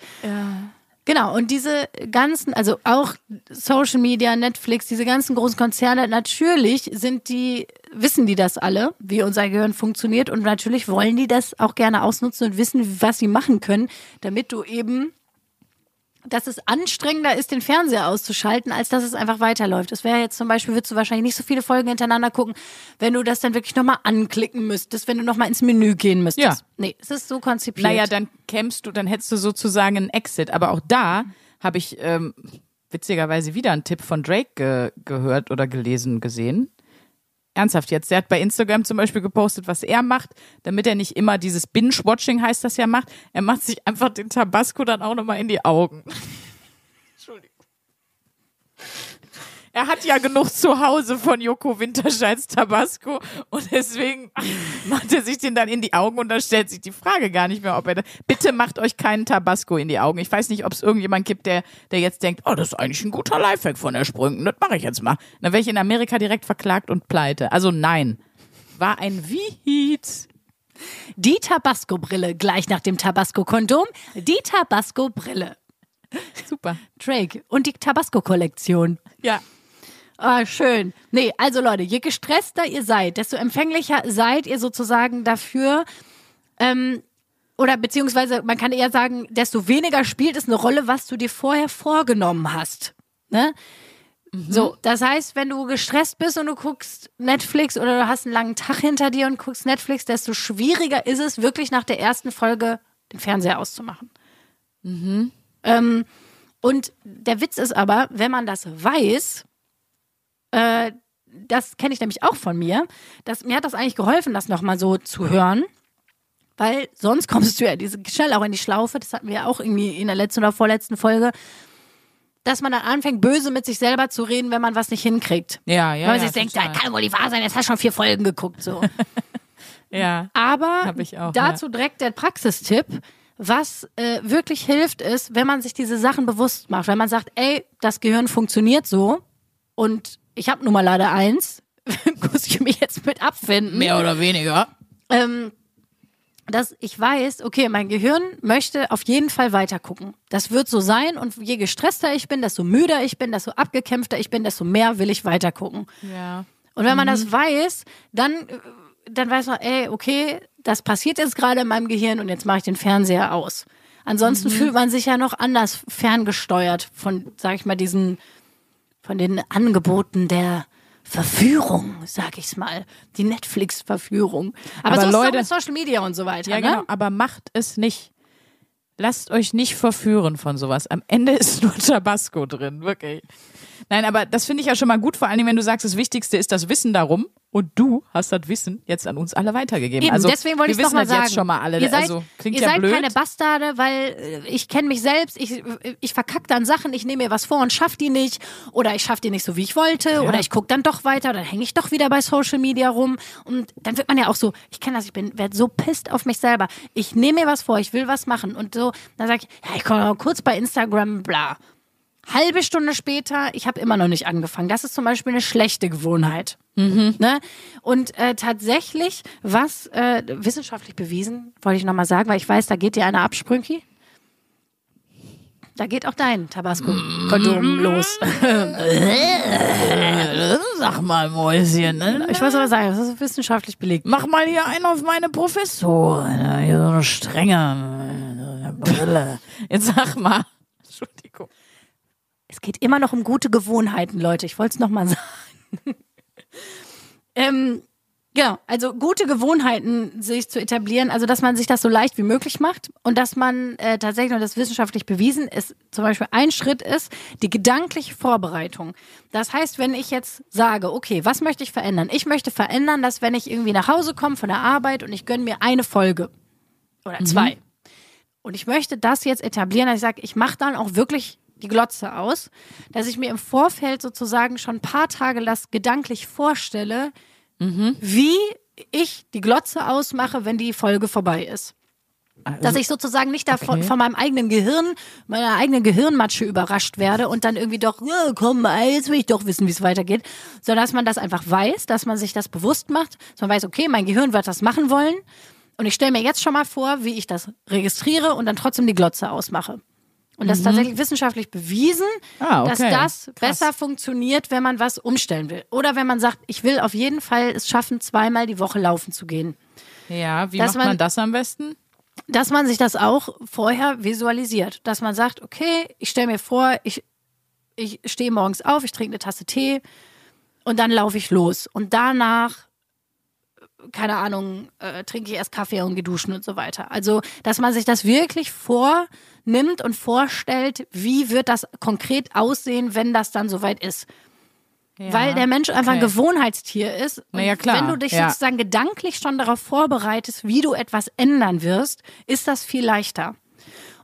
Genau, und diese ganzen, also auch Social Media, Netflix, diese ganzen großen Konzerne, natürlich sind die, wissen die das alle, wie unser Gehirn funktioniert. Und natürlich wollen die das auch gerne ausnutzen und wissen, was sie machen können, damit du eben dass es anstrengender ist, den Fernseher auszuschalten, als dass es einfach weiterläuft. Das wäre jetzt zum Beispiel, würdest du wahrscheinlich nicht so viele Folgen hintereinander gucken, wenn du das dann wirklich nochmal anklicken müsstest, wenn du nochmal ins Menü gehen müsstest.
Ja.
Nee, es ist so konzipiert.
Naja, dann kämst du, dann hättest du sozusagen einen Exit. Aber auch da habe ich ähm, witzigerweise wieder einen Tipp von Drake ge gehört oder gelesen, gesehen. Ernsthaft jetzt. Der hat bei Instagram zum Beispiel gepostet, was er macht, damit er nicht immer dieses Binge-Watching heißt das ja macht. Er macht sich einfach den Tabasco dann auch nochmal in die Augen. Entschuldigung. Er hat ja genug zu Hause von Joko Winterscheins Tabasco und deswegen macht er sich den dann in die Augen und da stellt sich die Frage gar nicht mehr, ob er da, bitte macht euch keinen Tabasco in die Augen. Ich weiß nicht, ob es irgendjemand gibt, der, der jetzt denkt, oh, das ist eigentlich ein guter Lifehack von der Sprüngen, das mache ich jetzt mal. Dann wäre ich in Amerika direkt verklagt und pleite. Also nein. War ein Wied.
Die Tabasco-Brille, gleich nach dem Tabasco-Kondom, die Tabasco-Brille.
Super.
Drake und die Tabasco-Kollektion.
Ja.
Ah, schön. Nee, also Leute, je gestresster ihr seid, desto empfänglicher seid ihr sozusagen dafür, ähm, oder beziehungsweise man kann eher sagen, desto weniger spielt es eine Rolle, was du dir vorher vorgenommen hast. Ne? So, das heißt, wenn du gestresst bist und du guckst Netflix oder du hast einen langen Tag hinter dir und guckst Netflix, desto schwieriger ist es, wirklich nach der ersten Folge den Fernseher auszumachen. Ähm, und der Witz ist aber, wenn man das weiß, äh, das kenne ich nämlich auch von mir, dass, mir hat das eigentlich geholfen, das nochmal so zu hören. Weil sonst kommst du ja diese, schnell auch in die Schlaufe, das hatten wir ja auch irgendwie in der letzten oder vorletzten Folge, dass man dann anfängt, böse mit sich selber zu reden, wenn man was nicht hinkriegt.
Ja, ja.
Weil man
ja,
sich denkt, da kann wohl nicht wahr sein, jetzt hast du schon vier Folgen geguckt. So.
Ja.
Aber
auch,
dazu direkt der Praxistipp. Was äh, wirklich hilft, ist, wenn man sich diese Sachen bewusst macht. Wenn man sagt, ey, das Gehirn funktioniert so und ich habe nun mal leider eins, muss ich mich jetzt mit abfinden.
Mehr oder weniger.
Ähm, dass ich weiß, okay, mein Gehirn möchte auf jeden Fall weiter gucken. Das wird so sein und je gestresster ich bin, desto müder ich bin, desto abgekämpfter ich bin, desto mehr will ich weiter gucken.
Ja.
Und wenn man das weiß, dann, dann weiß man, ey, okay, das passiert jetzt gerade in meinem Gehirn und jetzt mache ich den Fernseher aus. Ansonsten fühlt man sich ja noch anders ferngesteuert von, sag ich mal, diesen, von den Angeboten der Verführung, sag ich's mal. Die Netflix-Verführung. Aber,
Aber
so ist es auch
Leute-
mit Social Media und so weiter,
Ja,
ne?
genau. Aber macht es nicht. Lasst euch nicht verführen von sowas. Am Ende ist nur Tabasco drin, wirklich. Nein, aber das finde ich ja schon mal gut, vor allen Dingen, wenn du sagst, das Wichtigste ist das Wissen darum und du hast das Wissen jetzt an uns alle weitergegeben.
Eben,
also,
deswegen wollte ich noch mal
das
sagen.
jetzt schon mal alle.
Ihr seid,
also, klingt
ihr
ja
seid
blöd.
keine Bastarde, weil äh, ich kenne mich selbst. Ich, ich verkack dann Sachen, ich nehme mir was vor und schaff die nicht. Oder ich schaff die nicht so, wie ich wollte. Oder ich gucke dann doch weiter. Dann hänge ich doch wieder bei Social Media rum. Und dann wird man ja auch so, ich kenne das, ich bin werd so pisst auf mich selber. Ich nehme mir was vor, ich will was machen. Und so, dann sage ich, ja, ich komme kurz bei Instagram, bla. Halbe Stunde später, ich habe immer noch nicht angefangen. Das ist zum Beispiel eine schlechte Gewohnheit. Ne? Und äh, tatsächlich, was äh, wissenschaftlich bewiesen, wollte ich nochmal sagen, weil ich weiß, da geht dir einer ab, Sprünki. Da geht auch dein Tabasco-Kondom los.
Sag mal, Mäuschen, ne?
Ich muss aber sagen, das ist wissenschaftlich belegt.
Mach mal hier einen auf meine Professorin. ne? Hier so eine strenge Brille. Jetzt sag mal. Entschuldigung.
Es geht immer noch um gute Gewohnheiten, Leute. Ich wollte es nochmal sagen. ähm, genau, also gute Gewohnheiten sich zu etablieren, also dass man sich das so leicht wie möglich macht und dass man äh, tatsächlich, und das ist wissenschaftlich bewiesen, ist zum Beispiel ein Schritt ist die gedankliche Vorbereitung. Das heißt, wenn ich jetzt sage, okay, was möchte ich verändern? Ich möchte verändern, dass wenn ich irgendwie nach Hause komme von der Arbeit und ich gönne mir eine Folge oder zwei, und ich möchte das jetzt etablieren, dass ich sage, ich mache dann auch wirklich die Glotze aus, dass ich mir im Vorfeld sozusagen schon ein paar Tage das gedanklich vorstelle, wie ich die Glotze ausmache, wenn die Folge vorbei ist. Dass ich sozusagen nicht davon
okay.
von meinem eigenen Gehirn, meiner eigenen Gehirnmatsche überrascht werde und dann irgendwie doch, ja, komm, jetzt will ich doch wissen, wie es weitergeht. Sondern dass man das einfach weiß, dass man sich das bewusst macht, dass man weiß, okay, mein Gehirn wird das machen wollen. Und ich stelle mir jetzt schon mal vor, wie ich das registriere und dann trotzdem die Glotze ausmache. Und das ist tatsächlich wissenschaftlich bewiesen,
Ah, okay.
dass das
Krass.
besser funktioniert, wenn man was umstellen will. Oder wenn man sagt, ich will auf jeden Fall es schaffen, zweimal die Woche laufen zu gehen.
Ja, wie
Dass
macht man,
man-
das am besten?
Dass man sich das auch vorher visualisiert. Dass man sagt, okay, ich stelle mir vor, ich, ich stehe morgens auf, ich trinke eine Tasse Tee und dann laufe ich los. Und danach, keine Ahnung, äh, trinke ich erst Kaffee und gehe duschen und so weiter. Also, dass man sich das wirklich vornimmt und vorstellt, wie wird das konkret aussehen, wenn das dann soweit ist.
Ja,
weil der Mensch einfach ein
okay.
Gewohnheitstier ist. Und
ja, klar,
wenn du dich
ja.
sozusagen gedanklich schon darauf vorbereitest, wie du etwas ändern wirst, ist das viel leichter.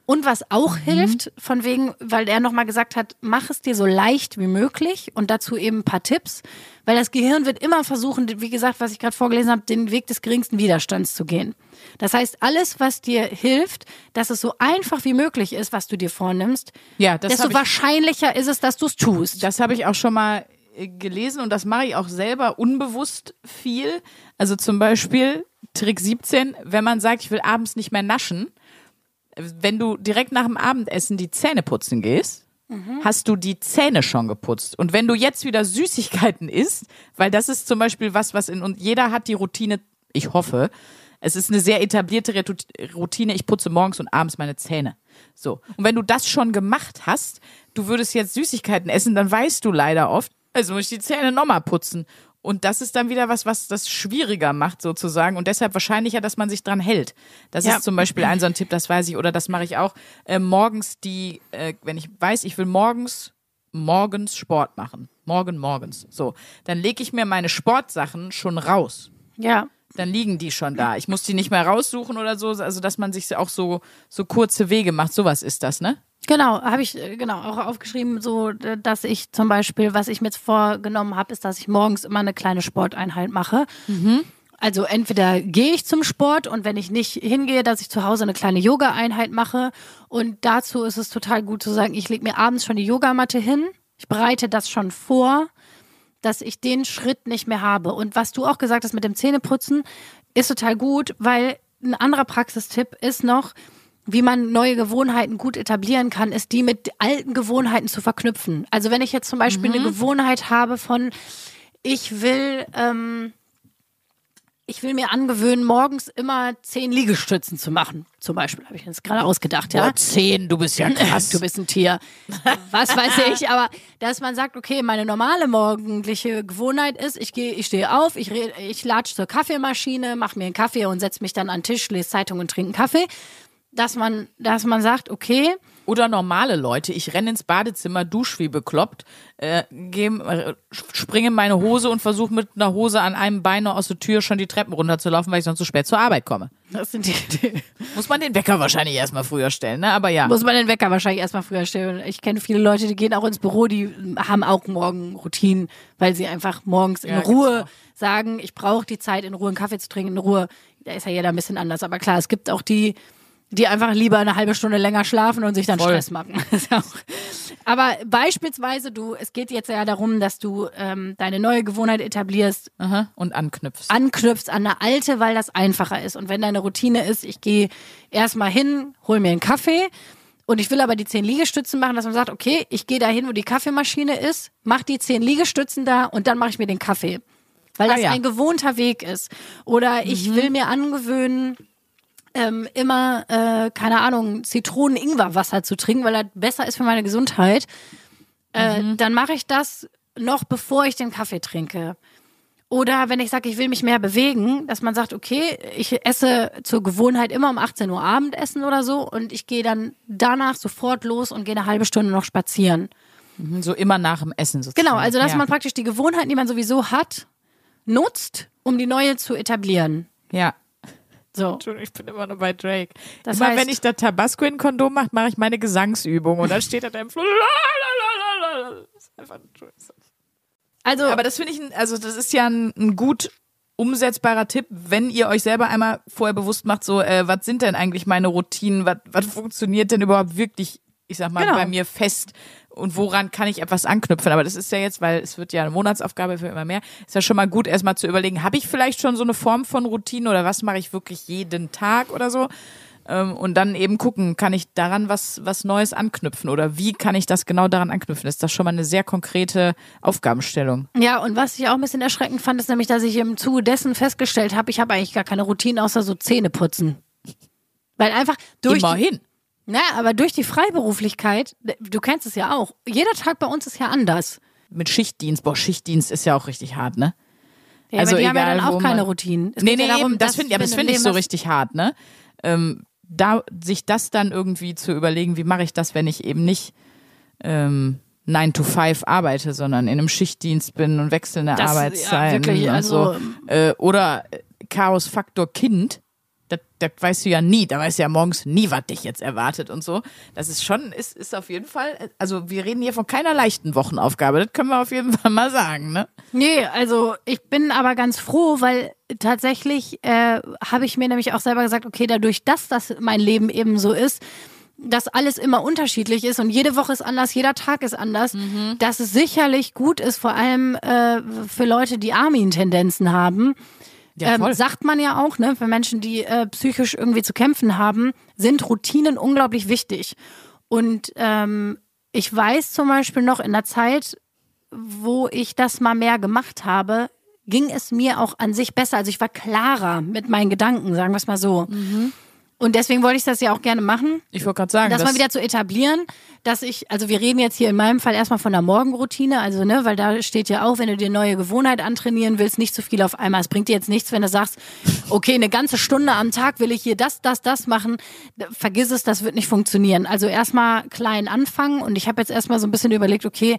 Und was auch
Mhm.
hilft, von wegen, weil er nochmal gesagt hat, mach es dir so leicht wie möglich und dazu eben ein paar Tipps, weil das Gehirn wird immer versuchen, wie gesagt, was ich gerade vorgelesen habe, den Weg des geringsten Widerstands zu gehen. Das heißt, alles, was dir hilft, dass es so einfach wie möglich ist, was du dir vornimmst,
Ja, das
desto
ich-
wahrscheinlicher ist es, dass du es tust.
Das habe ich auch schon mal äh, gelesen und das mache ich auch selber unbewusst viel. Also zum Beispiel Trick 17, wenn man sagt, ich will abends nicht mehr naschen, wenn du direkt nach dem Abendessen die Zähne putzen gehst, hast du die Zähne schon geputzt. Und wenn du jetzt wieder Süßigkeiten isst, weil das ist zum Beispiel was, was in und jeder hat die Routine, ich hoffe, es ist eine sehr etablierte Routine, ich putze morgens und abends meine Zähne. So. Und wenn du das schon gemacht hast, du würdest jetzt Süßigkeiten essen, dann weißt du leider oft, also muss ich die Zähne nochmal putzen. Und das ist dann wieder was, was das schwieriger macht sozusagen und deshalb wahrscheinlicher, dass man sich dran hält. Das
Ja.
ist zum Beispiel ein so ein Tipp, das weiß ich oder das mache ich auch. Äh, morgens die, äh, wenn ich weiß, ich will morgens morgens Sport machen, morgen morgens, so, dann lege ich mir meine Sportsachen schon raus
ja.
dann liegen die schon da. Ich muss die nicht mehr raussuchen oder so, also dass man sich auch so so kurze Wege macht. Sowas ist das, ne?
Genau, habe ich äh, genau auch aufgeschrieben, so dass ich zum Beispiel, was ich mir jetzt vorgenommen habe, ist, dass ich morgens immer eine kleine Sporteinheit mache. Also entweder gehe ich zum Sport und wenn ich nicht hingehe, dass ich zu Hause eine kleine Yoga-Einheit mache. Und dazu ist es total gut zu sagen, ich lege mir abends schon die Yogamatte hin, ich bereite das schon vor, dass ich den Schritt nicht mehr habe. Und was du auch gesagt hast mit dem Zähneputzen, ist total gut, weil ein anderer Praxistipp ist noch, wie man neue Gewohnheiten gut etablieren kann, ist die mit alten Gewohnheiten zu verknüpfen. Also wenn ich jetzt zum Beispiel eine Gewohnheit habe von, ich will, ähm, ich will mir angewöhnen, morgens immer zehn Liegestützen zu machen. Zum Beispiel, habe ich jetzt gerade ausgedacht, ja.
zehn, du bist ja
Du bist ein Tier. Was weiß ich, aber dass man sagt, okay, meine normale morgendliche Gewohnheit ist, ich gehe, ich stehe auf, ich, ich latsch zur Kaffeemaschine, mache mir einen Kaffee und setze mich dann an den Tisch, lese Zeitung und trinke einen Kaffee. Dass man, dass man sagt, okay,
Oder normale Leute, ich renne ins Badezimmer, dusch wie bekloppt, äh, geh, äh, springe in meine Hose und versuche mit einer Hose an einem Bein noch aus der Tür schon die Treppen runterzulaufen, weil ich sonst zu spät zur Arbeit komme.
das sind die,
Muss man den Wecker wahrscheinlich erstmal früher stellen, ne? Aber ja.
muss man den Wecker wahrscheinlich erstmal früher stellen. Ich kenne viele Leute, die gehen auch ins Büro, die haben auch morgen Routinen, weil sie einfach morgens in
Ja,
Ruhe
auch.
sagen, ich brauche die Zeit, in Ruhe einen Kaffee zu trinken, in Ruhe. Da ist ja jeder ein bisschen anders. Aber klar, es gibt auch die, die einfach lieber eine halbe Stunde länger schlafen und sich dann
Voll.
Stress machen. Aber beispielsweise, du, es geht jetzt ja darum, dass du ähm, deine neue Gewohnheit etablierst,
Aha. Und anknüpfst.
anknüpfst an eine alte, weil das einfacher ist. Und wenn deine Routine ist, ich gehe erstmal hin, hol mir einen Kaffee und ich will aber die zehn Liegestützen machen, dass man sagt, okay, ich gehe da hin, wo die Kaffeemaschine ist, mach die zehn Liegestützen da und dann mache ich mir den Kaffee. Weil
Ah,
das
ja. Mhm.
ein gewohnter Weg ist. Oder ich will mir angewöhnen, ähm, immer, äh, keine Ahnung, Zitronen-Ingwer-Wasser zu trinken, weil das besser ist für meine Gesundheit. Äh,
Mhm.
Dann mache ich das noch bevor ich den Kaffee trinke. Oder wenn ich sage, ich will mich mehr bewegen, dass man sagt, okay, ich esse zur Gewohnheit immer um 18 Uhr Abendessen oder so und ich gehe dann danach sofort los und gehe eine halbe Stunde noch spazieren.
So immer nach dem Essen sozusagen.
Genau, also dass
ja.
man praktisch die Gewohnheiten, die man sowieso hat, nutzt, um die neue zu etablieren.
Ja.
So.
Entschuldigung, ich bin immer nur bei Drake.
Das
immer
heißt-
wenn ich da Tabasco in Kondom mache, mache ich meine Gesangsübung und dann steht er da im Flur. Das ist einfach Entschuldigung.
Also,
Aber das finde ich, ein- also das ist ja ein, ein gut umsetzbarer Tipp, wenn ihr euch selber einmal vorher bewusst macht, so, äh, was sind denn eigentlich meine Routinen, was, was funktioniert denn überhaupt wirklich, ich sag mal,
Genau.
bei mir fest und woran kann ich etwas anknüpfen? Aber das ist ja jetzt, weil es wird ja eine Monatsaufgabe für immer mehr, ist ja schon mal gut, erstmal zu überlegen, habe ich vielleicht schon so eine Form von Routine oder was mache ich wirklich jeden Tag oder so? Ähm, und dann eben gucken, kann ich daran was, was Neues anknüpfen oder wie kann ich das genau daran anknüpfen? Ist das schon mal eine sehr konkrete Aufgabenstellung?
ja, und was ich auch ein bisschen erschreckend fand, ist nämlich, dass ich im Zuge dessen festgestellt habe, ich habe eigentlich gar keine Routine außer so Zähne putzen. Weil einfach durch die,
Immerhin.
Na, aber durch die Freiberuflichkeit, du kennst es ja auch, jeder Tag bei uns ist ja anders.
Mit Schichtdienst, boah, Schichtdienst ist ja auch richtig hart, ne?
Ja,
Also
aber die haben ja
egal,
dann auch keine
man-
Routinen. Es
nee, nee,
ja darum,
eben, das finde das find ich so richtig hart, ne? Ähm, da sich das dann irgendwie zu überlegen, wie mache ich das, wenn ich eben nicht ähm, 9 to 5 arbeite, sondern in einem Schichtdienst bin und wechselnde
Das- ja,
Arbeitszeiten
wirklich,
und
also-
so. Äh, oder Chaos-Faktor Kind. Das, das weißt du ja nie. Da weißt du ja morgens nie, was dich jetzt erwartet und so. Das ist schon, ist, ist auf jeden Fall, also wir reden hier von keiner leichten Wochenaufgabe. Das können wir auf jeden Fall mal sagen, ne?
Nee, also ich bin aber ganz froh, weil tatsächlich äh, habe ich mir nämlich auch selber gesagt, okay, dadurch, dass das mein Leben eben so ist, dass alles immer unterschiedlich ist und jede Woche ist anders, jeder Tag ist anders, dass es sicherlich gut ist, vor allem äh, für Leute, die Armin-Tendenzen haben.
Ja,
ähm, sagt man ja auch, ne, für Menschen, die äh, psychisch irgendwie zu kämpfen haben, sind Routinen unglaublich wichtig. Und ähm, ich weiß zum Beispiel noch in der Zeit, wo ich das mal mehr gemacht habe, ging es mir auch an sich besser. Also ich war klarer mit meinen Gedanken, sagen wir es mal so. Und deswegen wollte ich das ja auch gerne machen,
Ich wollte gerade sagen,
das, mal wieder zu etablieren, dass ich, also wir reden jetzt hier in meinem Fall erstmal von der Morgenroutine, also ne, weil da steht ja auch, wenn du dir neue Gewohnheit antrainieren willst, nicht zu viel auf einmal. Es bringt dir jetzt nichts, wenn du sagst, okay, eine ganze Stunde am Tag will ich hier das, das, das machen. Vergiss es, das wird nicht funktionieren. Also erstmal klein anfangen und ich habe jetzt erstmal so ein bisschen überlegt, okay,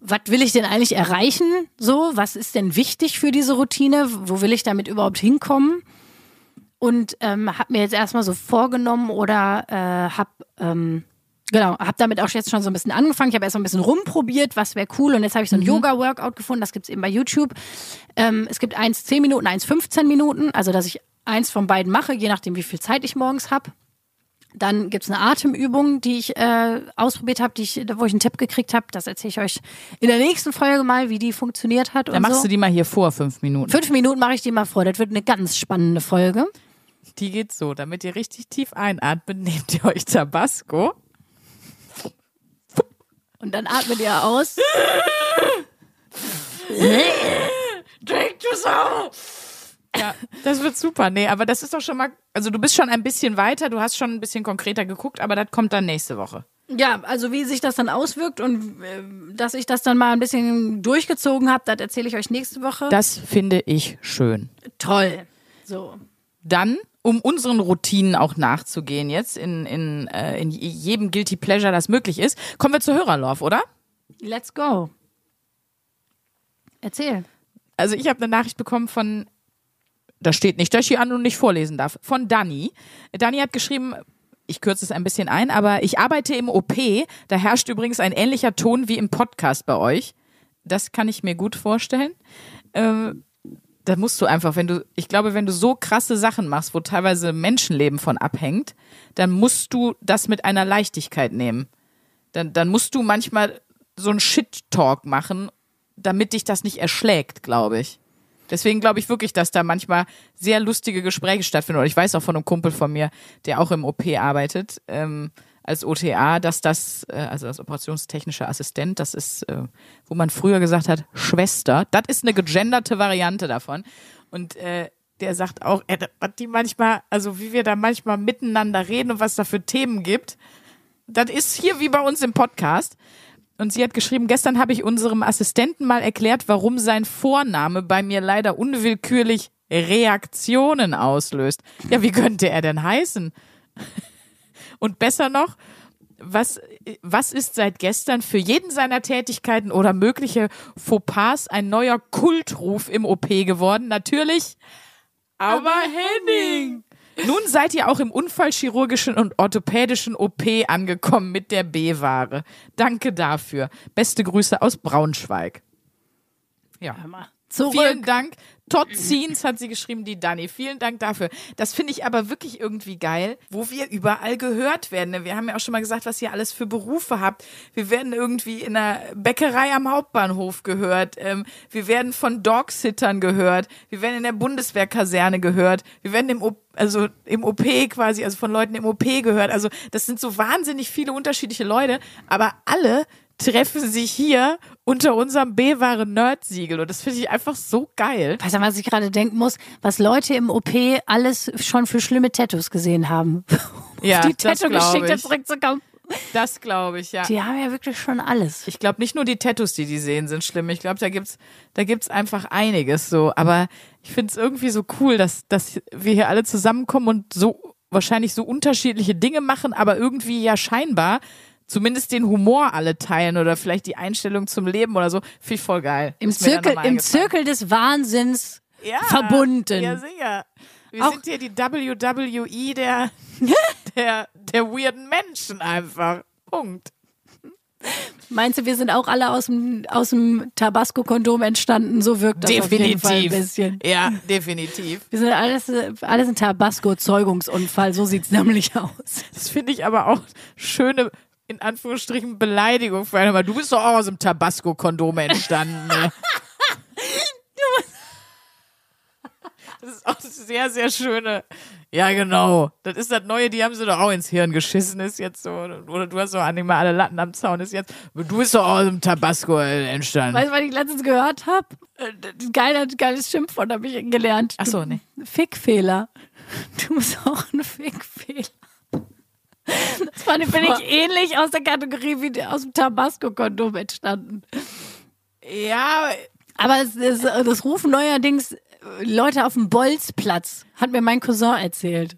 was will ich denn eigentlich erreichen? So, was ist denn wichtig für diese Routine? Wo will ich damit überhaupt hinkommen? Und ähm, habe mir jetzt erstmal so vorgenommen oder äh, habe ähm, genau, habe damit auch jetzt schon so ein bisschen angefangen. Ich habe erst mal ein bisschen rumprobiert, was wäre cool. Und jetzt habe ich so ein Yoga-Workout gefunden. Das gibt's eben bei YouTube. Ähm, es gibt eins 10 Minuten, eins 15 Minuten. Also dass ich eins von beiden mache, je nachdem, wie viel Zeit ich morgens habe. Dann gibt's eine Atemübung, die ich äh, ausprobiert habe, wo ich einen Tipp gekriegt habe. Das erzähle ich euch in der nächsten Folge mal, wie die funktioniert hat.
Dann machst
so.
du die mal hier vor, fünf Minuten.
Fünf Minuten mache ich die mal vor. Das wird eine ganz spannende Folge.
Die geht so, damit ihr richtig tief einatmet, nehmt ihr euch Tabasco.
Und dann atmet ihr aus.
Drink du Sau! Ja, das wird super. Nee, aber das ist doch schon mal, also du bist schon ein bisschen weiter, du hast schon ein bisschen konkreter geguckt, aber das kommt dann nächste Woche.
Ja, also wie sich das dann auswirkt und äh, dass ich das dann mal ein bisschen durchgezogen habe, das erzähle ich euch nächste Woche.
Das finde ich schön.
Toll. So.
Dann, um unseren Routinen auch nachzugehen jetzt, in, in, äh, in jedem Guilty Pleasure, das möglich ist, kommen wir zu Hörerlauf, oder?
Let's go. Erzähl.
Also ich habe eine Nachricht bekommen von, da steht nicht, dass ich hier an und nicht vorlesen darf, von Dani. Dani hat geschrieben, ich kürze es ein bisschen ein, aber ich arbeite im OP, da herrscht übrigens ein ähnlicher Ton wie im Podcast bei euch. Das kann ich mir gut vorstellen. Ähm, da musst du einfach, wenn du, ich glaube, wenn du so krasse Sachen machst, wo teilweise Menschenleben von abhängt, dann musst du das mit einer Leichtigkeit nehmen. Dann, dann musst du manchmal so einen Shit-Talk machen, damit dich das nicht erschlägt, glaube ich. Deswegen glaube ich wirklich, dass da manchmal sehr lustige Gespräche stattfinden. Und ich weiß auch von einem Kumpel von mir, der auch im OP arbeitet, ähm, als OTA, dass das, äh, also als operationstechnischer Assistent, das ist, äh, wo man früher gesagt hat, Schwester, das ist eine gegenderte Variante davon. Und äh, der sagt auch, äh, was die manchmal, also wie wir da manchmal miteinander reden und was da für Themen gibt, das ist hier wie bei uns im Podcast. Und sie hat geschrieben, gestern habe ich unserem Assistenten mal erklärt, warum sein Vorname bei mir leider unwillkürlich Reaktionen auslöst. Ja, wie könnte er denn heißen? Und besser noch, was, was ist seit gestern für jeden seiner Tätigkeiten oder mögliche Fauxpas ein neuer Kultruf im OP geworden? Natürlich, aber Henning. Nun seid ihr auch im unfallchirurgischen und orthopädischen OP angekommen mit der B-Ware. Danke dafür. Beste Grüße aus Braunschweig. Ja.
Zurück.
Vielen Dank. Todd Scenes hat sie geschrieben, die Dani. Vielen Dank dafür. Das finde ich aber wirklich irgendwie geil, wo wir überall gehört werden. Wir haben ja auch schon mal gesagt, was ihr alles für Berufe habt. Wir werden irgendwie in einer Bäckerei am Hauptbahnhof gehört. Ähm, wir werden von Dogsittern gehört. Wir werden in der Bundeswehrkaserne gehört. Wir werden im, o also im OP quasi, also von Leuten im OP gehört. Also das sind so wahnsinnig viele unterschiedliche Leute, aber alle treffen sich hier unter unserem B-Ware Nerd-Siegel und das finde ich einfach so geil.
Weißt du, was ich gerade denken muss? Was Leute im OP alles schon für schlimme Tattoos gesehen haben.
Ja,
die
das glaub
Tattoo-Geschichte
ich.
zurückzukommen.
Das glaube ich, ja.
Die haben ja wirklich schon alles.
Ich glaube nicht nur die Tattoos, die die sehen, sind schlimm. Ich glaube, da gibt's, da gibt's einfach einiges so. Aber ich finde es irgendwie so cool, dass, dass wir hier alle zusammenkommen und so wahrscheinlich so unterschiedliche Dinge machen, aber irgendwie ja scheinbar zumindest den Humor alle teilen oder vielleicht die Einstellung zum Leben oder so. Finde ich voll geil.
Im Zirkel, im. Zirkel des Wahnsinns
ja,
verbunden.
Ja, sicher. Wir
Auch-
sind hier die WWE der, der, der weirden Menschen einfach. Punkt.
Meinst du, wir sind auch alle aus dem, aus dem Tabasco-Kondom entstanden? So wirkt das auf jeden Fall ein bisschen.
Ja, definitiv.
Wir sind alles, alles ein Tabasco-Zeugungsunfall. So sieht's nämlich aus.
Das finde ich aber auch schöne, in Anführungsstrichen, Beleidigung für. Aber du bist doch auch aus dem Tabasco-Kondom entstanden. Ne? Das ist auch eine sehr, sehr schöne. Ja, genau. Das ist das Neue, die haben sie doch auch ins Hirn geschissen, ist jetzt so. Oder du hast doch animale Latten am Zaun, ist jetzt. Du bist doch auch aus dem Tabasco äh, entstanden.
Weißt du, was ich letztens gehört habe? Geiler, geiles Schimpfwort habe ich gelernt.
Ach so, nee.
Fickfehler. Du bist auch ein Fickfehler. Fand ich, bin ich ähnlich aus der Kategorie wie aus dem Tabasco-Kondom entstanden.
Ja,
Aber es, es, das rufen neuerdings Leute auf dem Bolzplatz, hat mir mein Cousin erzählt.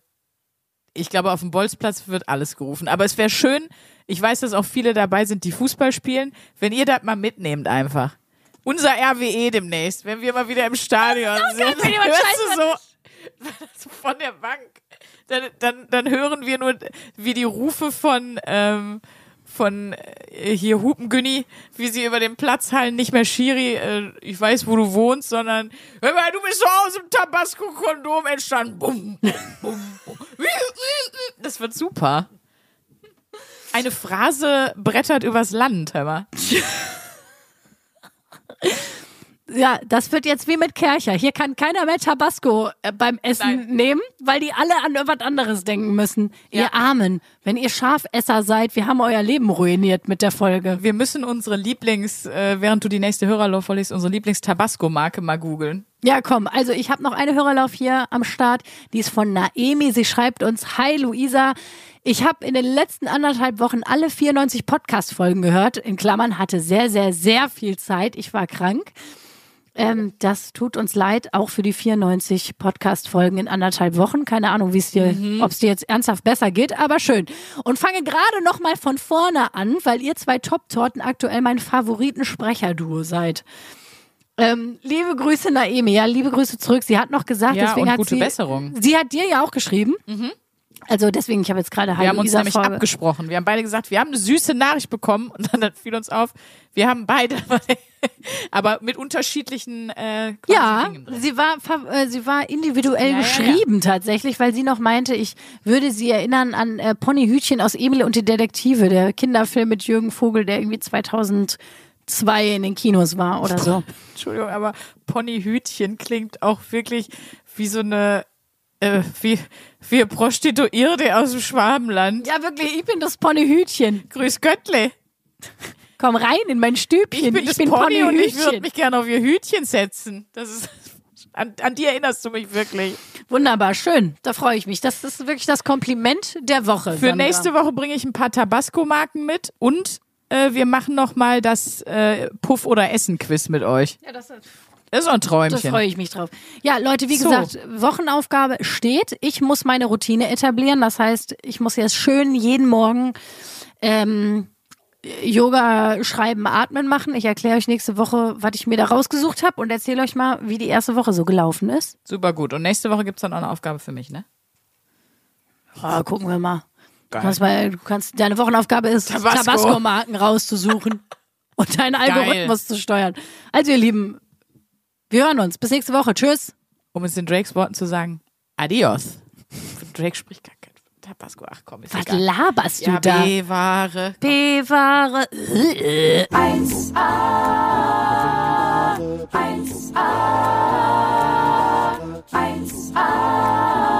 ich glaube, auf dem Bolzplatz wird alles gerufen. Aber es wäre schön, ich weiß, dass auch viele dabei sind, die Fußball spielen, wenn ihr das mal mitnehmt einfach. Unser RWE demnächst, wenn wir mal wieder im Stadion sind.
wenn jemand
hörst du so von der Bank. Dann, dann, dann hören wir nur, wie die Rufe von, ähm, von äh, hier Hupengünni, wie sie über den Platz hallen, nicht mehr Schiri, äh, ich weiß, wo du wohnst, sondern hör mal, du bist so aus dem Tabasco-Kondom entstanden. Bum, bum, bum. Das wird super. Eine Phrase brettert übers Land, hör mal.
Ja, das wird jetzt wie mit Kercher. Hier kann keiner mehr Tabasco äh, beim Essen
Nein.
nehmen, weil die alle an was anderes denken müssen.
Ja.
Ihr Armen, wenn ihr Schafesser seid, wir haben euer Leben ruiniert mit der Folge.
Wir müssen unsere Lieblings, äh, während du die nächste Hörerlauf vorliest, unsere Lieblings-Tabasco-Marke mal googeln.
Ja, komm, also ich habe noch eine Hörerlauf hier am Start. Die ist von Naemi. Sie schreibt uns, Hi Luisa, ich habe in den letzten anderthalb Wochen alle 94 Podcast-Folgen gehört. In Klammern hatte sehr, sehr, sehr viel Zeit. Ich war krank. Ähm, das tut uns leid, auch für die 94 Podcast-Folgen in anderthalb Wochen. Keine Ahnung, wie es dir, ob es dir jetzt ernsthaft besser geht, aber schön. Und fange gerade noch mal von vorne an, weil ihr zwei Top-Torten aktuell mein Favoriten-Sprecherduo seid. Ähm, liebe Grüße, Naemi. Ja, liebe Grüße zurück. Sie hat noch gesagt,
Ja,
deswegen
und
hat
gute
sie.
Besserung.
Sie hat dir ja auch geschrieben. Also deswegen, ich habe jetzt gerade
Wir haben uns nämlich
vor-
abgesprochen. Wir haben beide gesagt, wir haben eine süße Nachricht bekommen und dann fiel uns auf, wir haben beide, aber mit unterschiedlichen äh,
Ja, sie war, äh, sie war individuell
Ja, ja,
geschrieben tatsächlich, weil sie noch meinte, ich würde sie erinnern an äh, Ponyhütchen aus Emil und die Detektive, der Kinderfilm mit Jürgen Vogel, der irgendwie 2002 in den Kinos war oder so.
Entschuldigung, aber Ponyhütchen klingt auch wirklich wie so eine äh, wie, wie Prostituierte aus dem Schwabenland.
Ja, wirklich, ich bin das Ponyhütchen.
Grüß Göttle.
Komm rein in mein Stübchen.
Ich bin das Pony und ich würde mich gerne auf ihr Hütchen setzen. Das ist an, an die erinnerst du mich wirklich.
Wunderbar, schön. Da freue ich mich. Das ist wirklich das Kompliment der Woche.
Für
Sandra.
nächste Woche bringe ich ein paar Tabasco-Marken mit und äh, wir machen noch mal das äh, Puff- oder Essen-Quiz mit euch.
Ja, das ist
Das ist auch ein
Da
Träumchen.
freue ich mich drauf. Ja, Leute, wie
So.
gesagt, Wochenaufgabe steht. Ich muss meine Routine etablieren. Das heißt, ich muss jetzt schön jeden Morgen ähm, Yoga, Schreiben, Atmen machen. Ich erkläre euch nächste Woche, was ich mir da rausgesucht habe und erzähle euch mal, wie die erste Woche so gelaufen ist.
Super gut. Und nächste Woche gibt's dann auch eine Aufgabe für mich, ne?
Ah, gucken wir mal. Du
Geil.
kannst, mal, du kannst, deine Wochenaufgabe ist,
Tabasco.
Tabasco-Marken rauszusuchen und deinen Algorithmus zu steuern. Also, ihr Lieben, wir hören uns. Bis nächste Woche. Tschüss.
Um es in Drakes Worten zu sagen, adios. Drake spricht gar kein Tabasco. Ach komm, ist
Was
egal.
laberst du
Ja,
da?
bewahre.
Bewahre.
1A, 1A, 1A, 1A,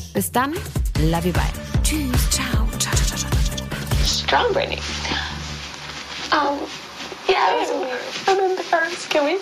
Bis dann, love you, bye. Tschüss, ciao, ciao, ciao, ciao, ciao, ciao.
Strong Brittany. Um, yeah, I remember first. Can we